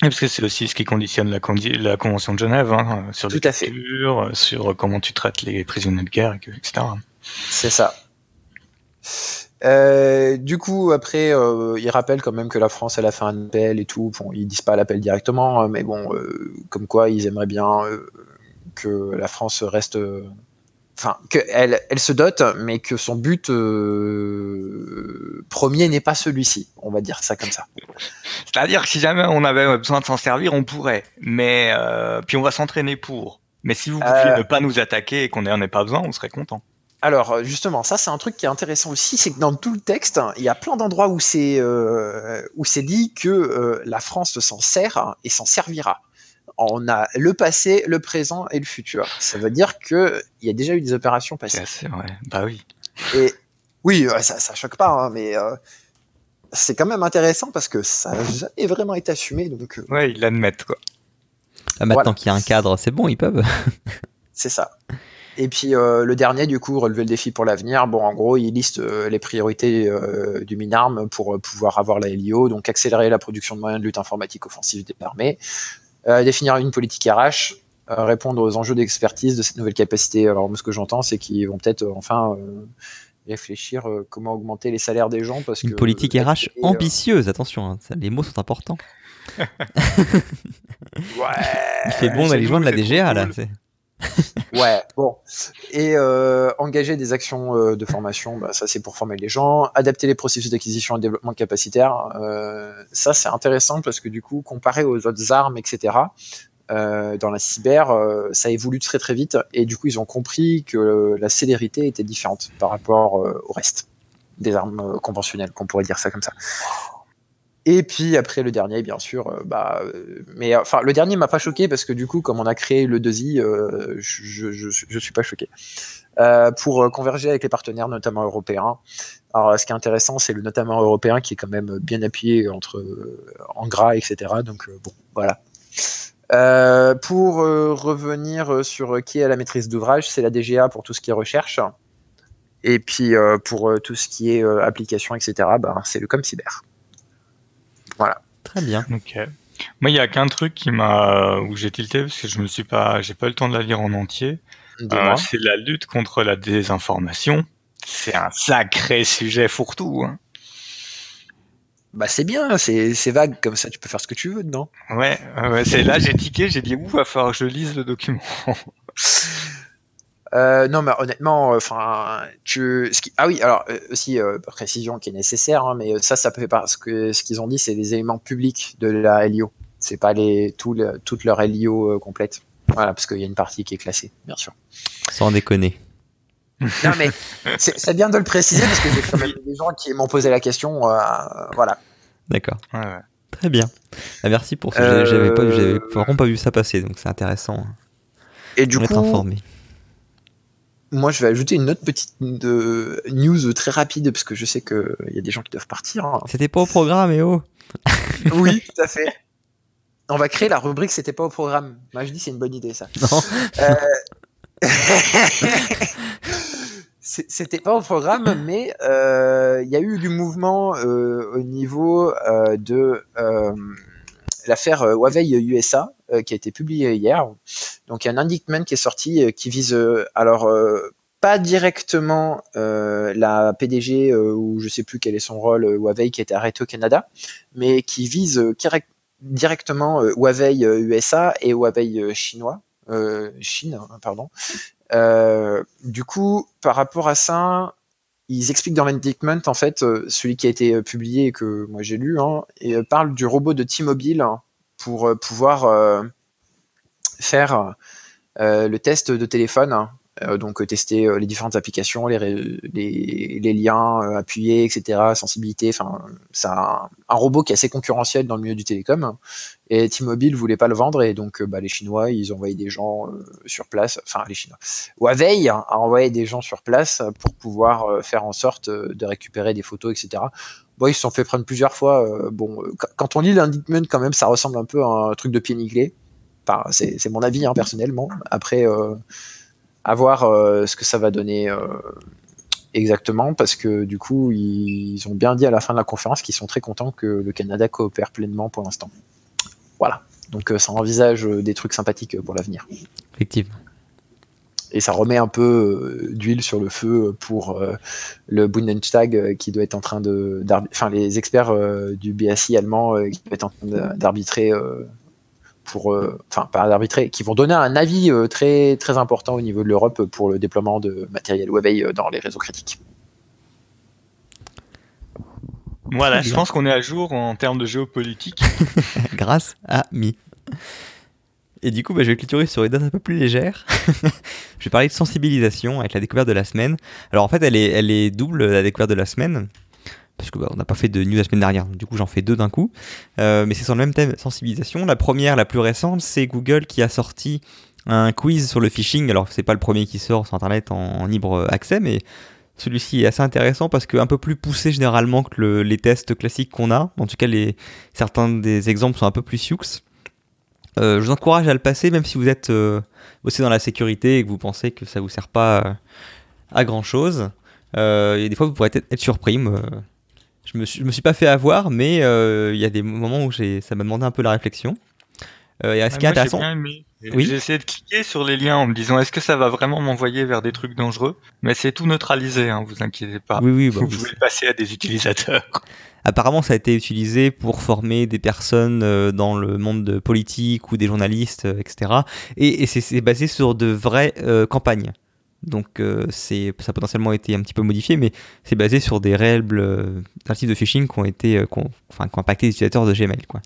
parce que c'est aussi ce qui conditionne la, la Convention de Genève, hein, sur Tout les sur comment tu traites les prisonniers de guerre, etc. C'est ça. Euh, du coup, après, euh, il rappelle quand même que la France, elle a fait un appel et tout. Bon, ils disent pas l'appel directement, hein, mais bon, euh, comme quoi, ils aimeraient bien que la France reste. Enfin, qu'elle elle se dote, mais que son but premier n'est pas celui-ci. On va dire ça comme ça. C'est-à-dire que si jamais on avait besoin de s'en servir, on pourrait. Mais puis on va s'entraîner pour. Mais si vous pouviez ne pas nous attaquer et qu'on n'en ait pas besoin, on serait content. Alors justement, ça c'est un truc qui est intéressant aussi, c'est que dans tout le texte, il y a plein d'endroits où c'est euh, où c'est dit que euh, la France s'en sert et s'en servira. On a le passé, le présent et le futur. Ça veut dire que il y a déjà eu des opérations passées. C'est vrai. Bah oui. Et oui, ça, ça choque pas, hein, mais euh, c'est quand même intéressant parce que ça n'a jamais vraiment été assumé. Donc, euh, Ouais, ils l'admettent quoi. Ah, maintenant Voilà. qu'il y a un cadre, c'est bon, ils peuvent. c'est ça. Et puis euh, le dernier, du coup, relever le défi pour l'avenir. Bon, en gros, il liste euh, les priorités euh, du Minarm pour euh, pouvoir avoir la LIO, donc accélérer la production de moyens de lutte informatique offensive des armées, euh, définir une politique RH, euh, répondre aux enjeux d'expertise de cette nouvelle capacité. Alors, moi, ce que j'entends, c'est qu'ils vont peut-être euh, enfin euh, réfléchir euh, comment augmenter les salaires des gens parce Une que politique euh, RH euh, ambitieuse, attention, hein, ça, les mots sont importants. Ouais. Il fait bon d'aller joindre la DGA là. Ouais, bon. Et euh, engager des actions euh, de formation, bah, ça c'est pour former les gens. Adapter les processus d'acquisition et de développement capacitaire, euh, ça c'est intéressant parce que du coup, comparé aux autres armes, etc., euh, dans la cyber, euh, ça évolue très très vite et du coup ils ont compris que euh, la célérité était différente par rapport au reste des armes conventionnelles, qu'on pourrait dire ça comme ça. Et puis après le dernier, bien sûr, euh, bah, euh, mais euh, enfin le dernier m'a pas choqué parce que du coup, comme on a créé le 2i, euh, je, je, suis pas choqué. Pour converger avec les partenaires, notamment européens. Alors, ce qui est intéressant, c'est le notamment européen qui est quand même bien appuyé entre en gras, etc. Donc bon, voilà. Pour revenir sur qui est la maîtrise d'ouvrage, c'est la DGA pour tout ce qui est recherche. Et puis pour tout ce qui est application, etc., bah, c'est le ComCyber. Voilà. Très bien. Ok. Moi, il y a qu'un truc qui m'a où j'ai tilté parce que je me suis pas, j'ai pas eu le temps de la lire en entier. Euh, c'est la lutte contre la désinformation. C'est un sacré sujet fourre-tout. Hein. Bah c'est bien, c'est c'est vague comme ça, tu peux faire ce que tu veux dedans. Ouais, ouais, ouais, c'est là j'ai tiqué, j'ai dit ouh, va falloir que je lise le document. Euh, non, mais honnêtement, enfin, tu, ce qui- ah oui, alors euh, aussi euh, précision qui est nécessaire, hein, mais ça, ça peut parce que ce qu'ils ont dit, c'est les éléments publics de la LIO. C'est pas les tout le- toute leur LIO euh, complète. Voilà, parce qu'il y a une partie qui est classée, bien sûr. Sans déconner. Non, mais c'est c'est bien de le préciser parce que j'ai quand même des gens qui m'ont posé la question. euh, voilà. D'accord. Ouais, ouais. Très bien. Ah, merci pour ça. Euh, J'avais pas, j'avais vraiment pas vu ça passer, donc c'est intéressant Et du d'être coup, informé. Moi, je vais ajouter une autre petite news très rapide parce que je sais qu'il y a des gens qui doivent partir. hein. C'était pas au programme, et oh Oui, tout à fait. On va créer la rubrique C'était pas au programme. Moi, je dis c'est une bonne idée ça. Non. Euh, C'était pas au programme, mais euh, il y a eu du mouvement euh, au niveau de l'affaire Huawei USA qui a été publiée hier. Donc il y a un indictment qui est sorti euh, qui vise euh, alors euh, pas directement euh, la PDG euh, ou je sais plus quel est son rôle euh, Huawei qui a été arrêté au Canada, mais qui vise euh, direct- directement euh, Huawei euh, USA et Huawei euh, chinois, euh, Chine, hein, pardon. Euh, du coup, par rapport à ça, ils expliquent dans l'indictment, en fait, euh, celui qui a été euh, publié et que moi j'ai lu, hein, et euh, parle du robot de T-Mobile hein, pour euh, pouvoir euh, faire euh, le test de téléphone. hein, donc tester les différentes applications, les, liens appuyés, etc., sensibilité. Enfin, c'est un, robot qui est assez concurrentiel dans le milieu du télécom. Et T-Mobile voulait pas le vendre et donc bah, les Chinois ils envoyé des gens sur place. Enfin les Chinois. Huawei hein, a envoyé des gens sur place pour pouvoir faire en sorte de récupérer des photos, etc. Bon, ils se sont fait prendre plusieurs fois. euh, bon, euh, quand- on lit l'indictment, quand même, ça ressemble un peu à un truc de pied nickelé. Enfin, c'est mon avis hein, personnellement. Après, euh, à voir ce que ça va donner exactement, parce que du coup, ils ont bien dit à la fin de la conférence qu'ils sont très contents que le Canada coopère pleinement pour l'instant. Voilà. Donc, ça envisage des trucs sympathiques pour l'avenir. Effectivement. Et ça remet un peu euh, d'huile sur le feu pour euh, le Bundestag euh, qui doit être en train de. Enfin, les experts euh, du BSI allemand euh, qui doivent être en train d'arbitrer pour. euh, Enfin, pas d'arbitrer, qui vont donner un avis euh, très, très important au niveau de l'Europe pour le déploiement de matériel Huawei euh, dans les réseaux critiques. Voilà, je pense qu'on est à jour en termes de géopolitique. Grâce à Mi. Et du coup, bah, je vais clôturer sur une note un peu plus légère. je vais parler de sensibilisation avec la découverte de la semaine. Alors en fait, elle est, double, la découverte de la semaine. Parce que bah, n'a pas fait de news la semaine dernière, du coup j'en fais deux d'un coup. Euh, mais c'est sur le même thème, sensibilisation. La première, la plus récente, c'est Google qui a sorti un quiz sur le phishing. Alors c'est pas le premier qui sort sur Internet en, libre accès, mais celui-ci est assez intéressant parce qu'un peu plus poussé généralement que les tests classiques qu'on a. En tout cas, certains des exemples sont un peu plus sioux. Euh, je vous encourage à le passer, même si vous êtes euh, aussi dans la sécurité et que vous pensez que ça vous sert pas euh, à grand chose. et des fois, vous pourrez être, surpris. je me suis, me suis pas fait avoir, mais il y a des moments où ça m'a demandé un peu la réflexion. et ce qui est intéressant. J'ai essayé de cliquer sur les liens en me disant est-ce que ça va vraiment m'envoyer vers des trucs dangereux? Mais c'est tout neutralisé, hein, vous inquiétez pas. Oui, oui, bah vous pouvez passer à des utilisateurs. Apparemment, ça a été utilisé pour former des personnes euh, dans le monde politique ou des journalistes, euh, etc. Et, c'est basé sur de vraies euh, campagnes. Donc c'est ça a potentiellement été un petit peu modifié, mais c'est basé sur des réels types de phishing qui ont été, enfin, qui ont impacté les utilisateurs de Gmail, quoi.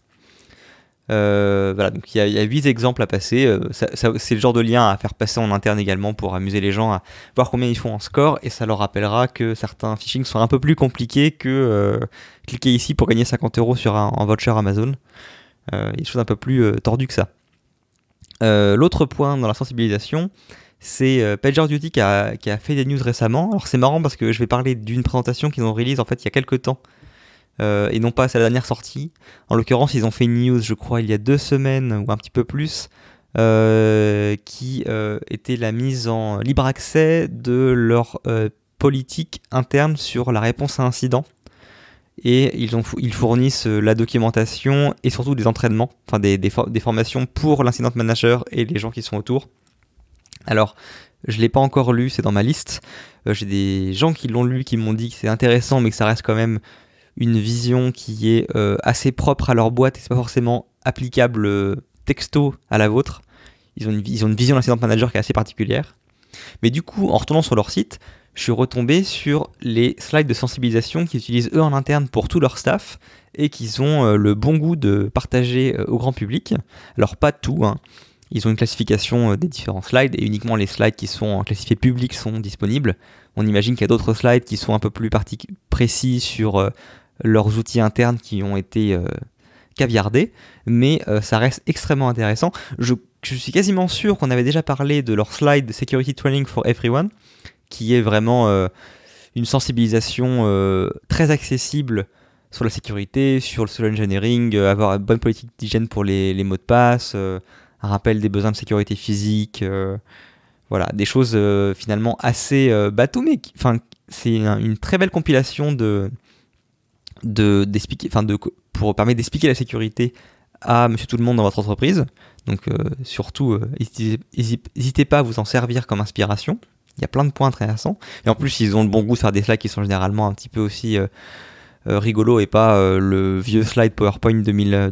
Euh, voilà, donc il y, a 8 exemples à passer. Euh, c'est le genre de lien à faire passer en interne également pour amuser les gens à voir combien ils font en score et ça leur rappellera que certains phishing sont un peu plus compliqués que euh, cliquer ici pour gagner 50 euros sur un, voucher Amazon. il y a des choses un peu plus tordues que ça. L'autre point dans la sensibilisation, c'est PagerDuty qui a, qui a fait des news récemment. Alors c'est marrant parce que je vais parler d'une présentation qu'ils ont release en fait il y a quelques temps euh, et non pas à la dernière sortie. En l'occurrence, ils ont fait une news, je crois, il y a deux semaines ou un petit peu plus, euh, qui euh, était la mise en libre accès de leur politique interne sur la réponse à incident. Et ils, ont, ils fournissent la documentation et surtout des entraînements, enfin des, des, des formations pour l'incident manager et les gens qui sont autour. Alors, je ne l'ai pas encore lu, c'est dans ma liste. J'ai des gens qui l'ont lu qui m'ont dit que c'est intéressant, mais que ça reste quand même une vision qui est euh, assez propre à leur boîte et c'est pas forcément applicable euh, texto à la vôtre. Ils ont une, vision d'incident manager qui est assez particulière. Mais du coup, en retournant sur leur site, je suis retombé sur les slides de sensibilisation qu'ils utilisent eux en interne pour tout leur staff et qu'ils ont euh, le bon goût de partager au grand public. Alors pas tout, hein. ils ont une classification des différents slides et uniquement les slides qui sont classifiés publics sont disponibles. On imagine qu'il y a d'autres slides qui sont un peu plus précis sur leurs outils internes qui ont été euh, caviardés, mais euh, ça reste extrêmement intéressant. Je, suis quasiment sûr qu'on avait déjà parlé de leur slide Security Training for Everyone, qui est vraiment euh, une sensibilisation très accessible sur la sécurité, sur le social engineering, avoir une bonne politique d'hygiène pour les, mots de passe, un rappel des besoins de sécurité physique, voilà, des choses finalement assez bateau, mais enfin, c'est une très belle compilation de, de, d'expliquer, enfin de, pour permettre d'expliquer la sécurité à monsieur tout le monde dans votre entreprise. Donc euh, surtout, euh, n'hésitez pas à vous en servir comme inspiration. Il y a plein de points intéressants. Et en plus, ils ont le bon goût de faire des slides qui sont généralement un petit peu aussi euh, rigolos et pas le vieux slide PowerPoint 2000,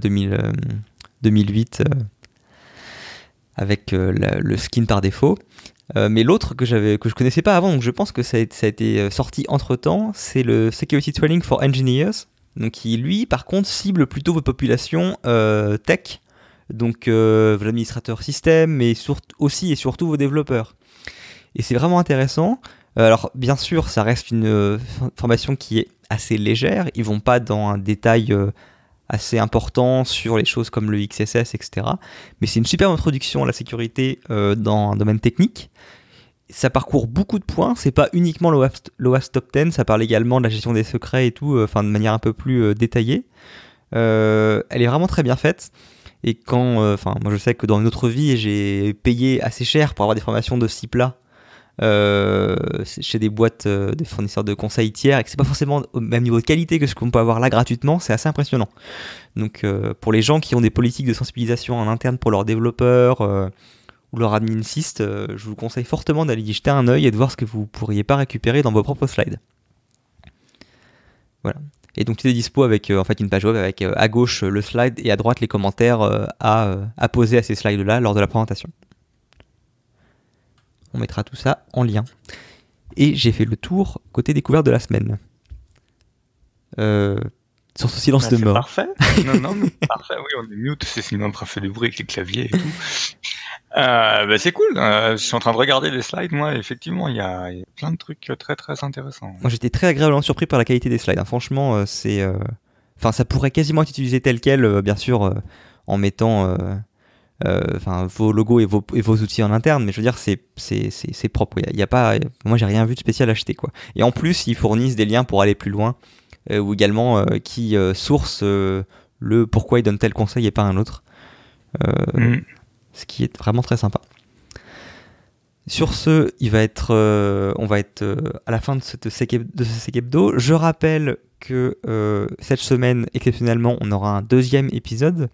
2008 avec le skin par défaut. Euh, mais l'autre que j'avais que je connaissais pas avant, donc je pense que ça a, été euh, sorti entre temps, c'est le Security Training for Engineers, donc qui lui par contre cible plutôt vos populations euh, tech, donc vos administrateurs système, mais aussi et surtout vos développeurs. Et c'est vraiment intéressant. Alors bien sûr, ça reste une formation qui est assez légère. Ils vont pas dans un détail assez important sur les choses comme le XSS, etc. Mais c'est une super introduction à la sécurité euh, dans un domaine technique. Ça parcourt beaucoup de points, c'est pas uniquement l'OAS Top 10, ça parle également de la gestion des secrets et tout, euh, enfin de manière un peu plus euh, détaillée. elle est vraiment très bien faite. Et quand, enfin, moi je sais que dans une autre vie, j'ai payé assez cher pour avoir des formations de ce type-là euh, chez des boîtes, euh, des fournisseurs de conseils tiers, et que c'est pas forcément au même niveau de qualité que ce qu'on peut avoir là gratuitement, c'est assez impressionnant. Donc euh, pour les gens qui ont des politiques de sensibilisation en interne pour leurs développeurs ou leurs adminsistes, je vous conseille fortement d'aller y jeter un œil et de voir ce que vous pourriez pas récupérer dans vos propres slides. Voilà. Et donc tu es dispo avec en fait une page web avec à gauche le slide et à droite les commentaires à, à poser à ces slides là lors de la présentation. On mettra tout ça en lien. Et j'ai fait le tour côté découverte de la semaine. Euh, sur ce silence Bah, de mort. Parfait. Non, non, mais parfait. Oui, on est mute, c'est sinon on fait du bruit avec les claviers et tout. Euh, bah, c'est cool. Euh, je suis en train de regarder les slides. Moi, effectivement, il y a, il y a plein de trucs très très intéressants. Moi, j'étais très agréablement surpris par la qualité des slides. hein. Franchement, euh, c'est, enfin, ça pourrait quasiment être utilisé tel quel, bien sûr, en mettant, enfin, vos logos et vos, et vos outils en interne. Mais je veux dire, c'est, propre. Il y a, il y a pas, moi, j'ai rien vu de spécial à acheter, quoi. Et en plus, ils fournissent des liens pour aller plus loin, euh, ou également euh, qui euh, euh, le pourquoi ils donnent tel conseil et pas un autre. Euh, Mm. ce qui est vraiment très sympa. Sur ce, il va être, euh, on va être euh, à la fin de, cette de ce sec hebdo. Je rappelle que euh, cette semaine, exceptionnellement, on aura un deuxième épisode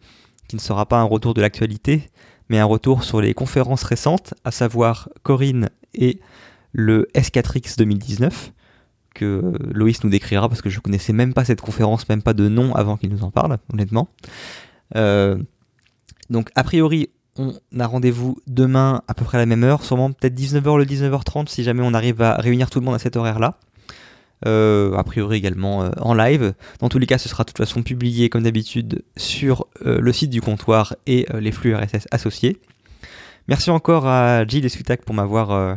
qui ne sera pas un retour de l'actualité, mais un retour sur les conférences récentes, à savoir Corinne et le S4X 2019, que Loïs nous décrira parce que je connaissais même pas cette conférence, même pas de nom avant qu'il nous en parle, honnêtement. Euh, donc, a priori, on a rendez-vous demain à peu près à la même heure, sûrement peut-être 19h le 19h30 si jamais on arrive à réunir tout le monde à cet horaire-là. Euh, a priori également euh, en live. Dans tous les cas, ce sera de toute façon publié comme d'habitude sur euh, le site du comptoir et euh, les flux RSS associés. Merci encore à Gilles et Sutak pour m'avoir euh,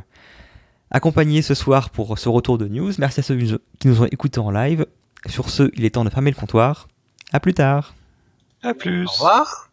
accompagné ce soir pour ce retour de news. Merci à ceux qui nous ont écoutés en live. Sur ce, il est temps de fermer le comptoir. À plus tard. À plus. Au revoir.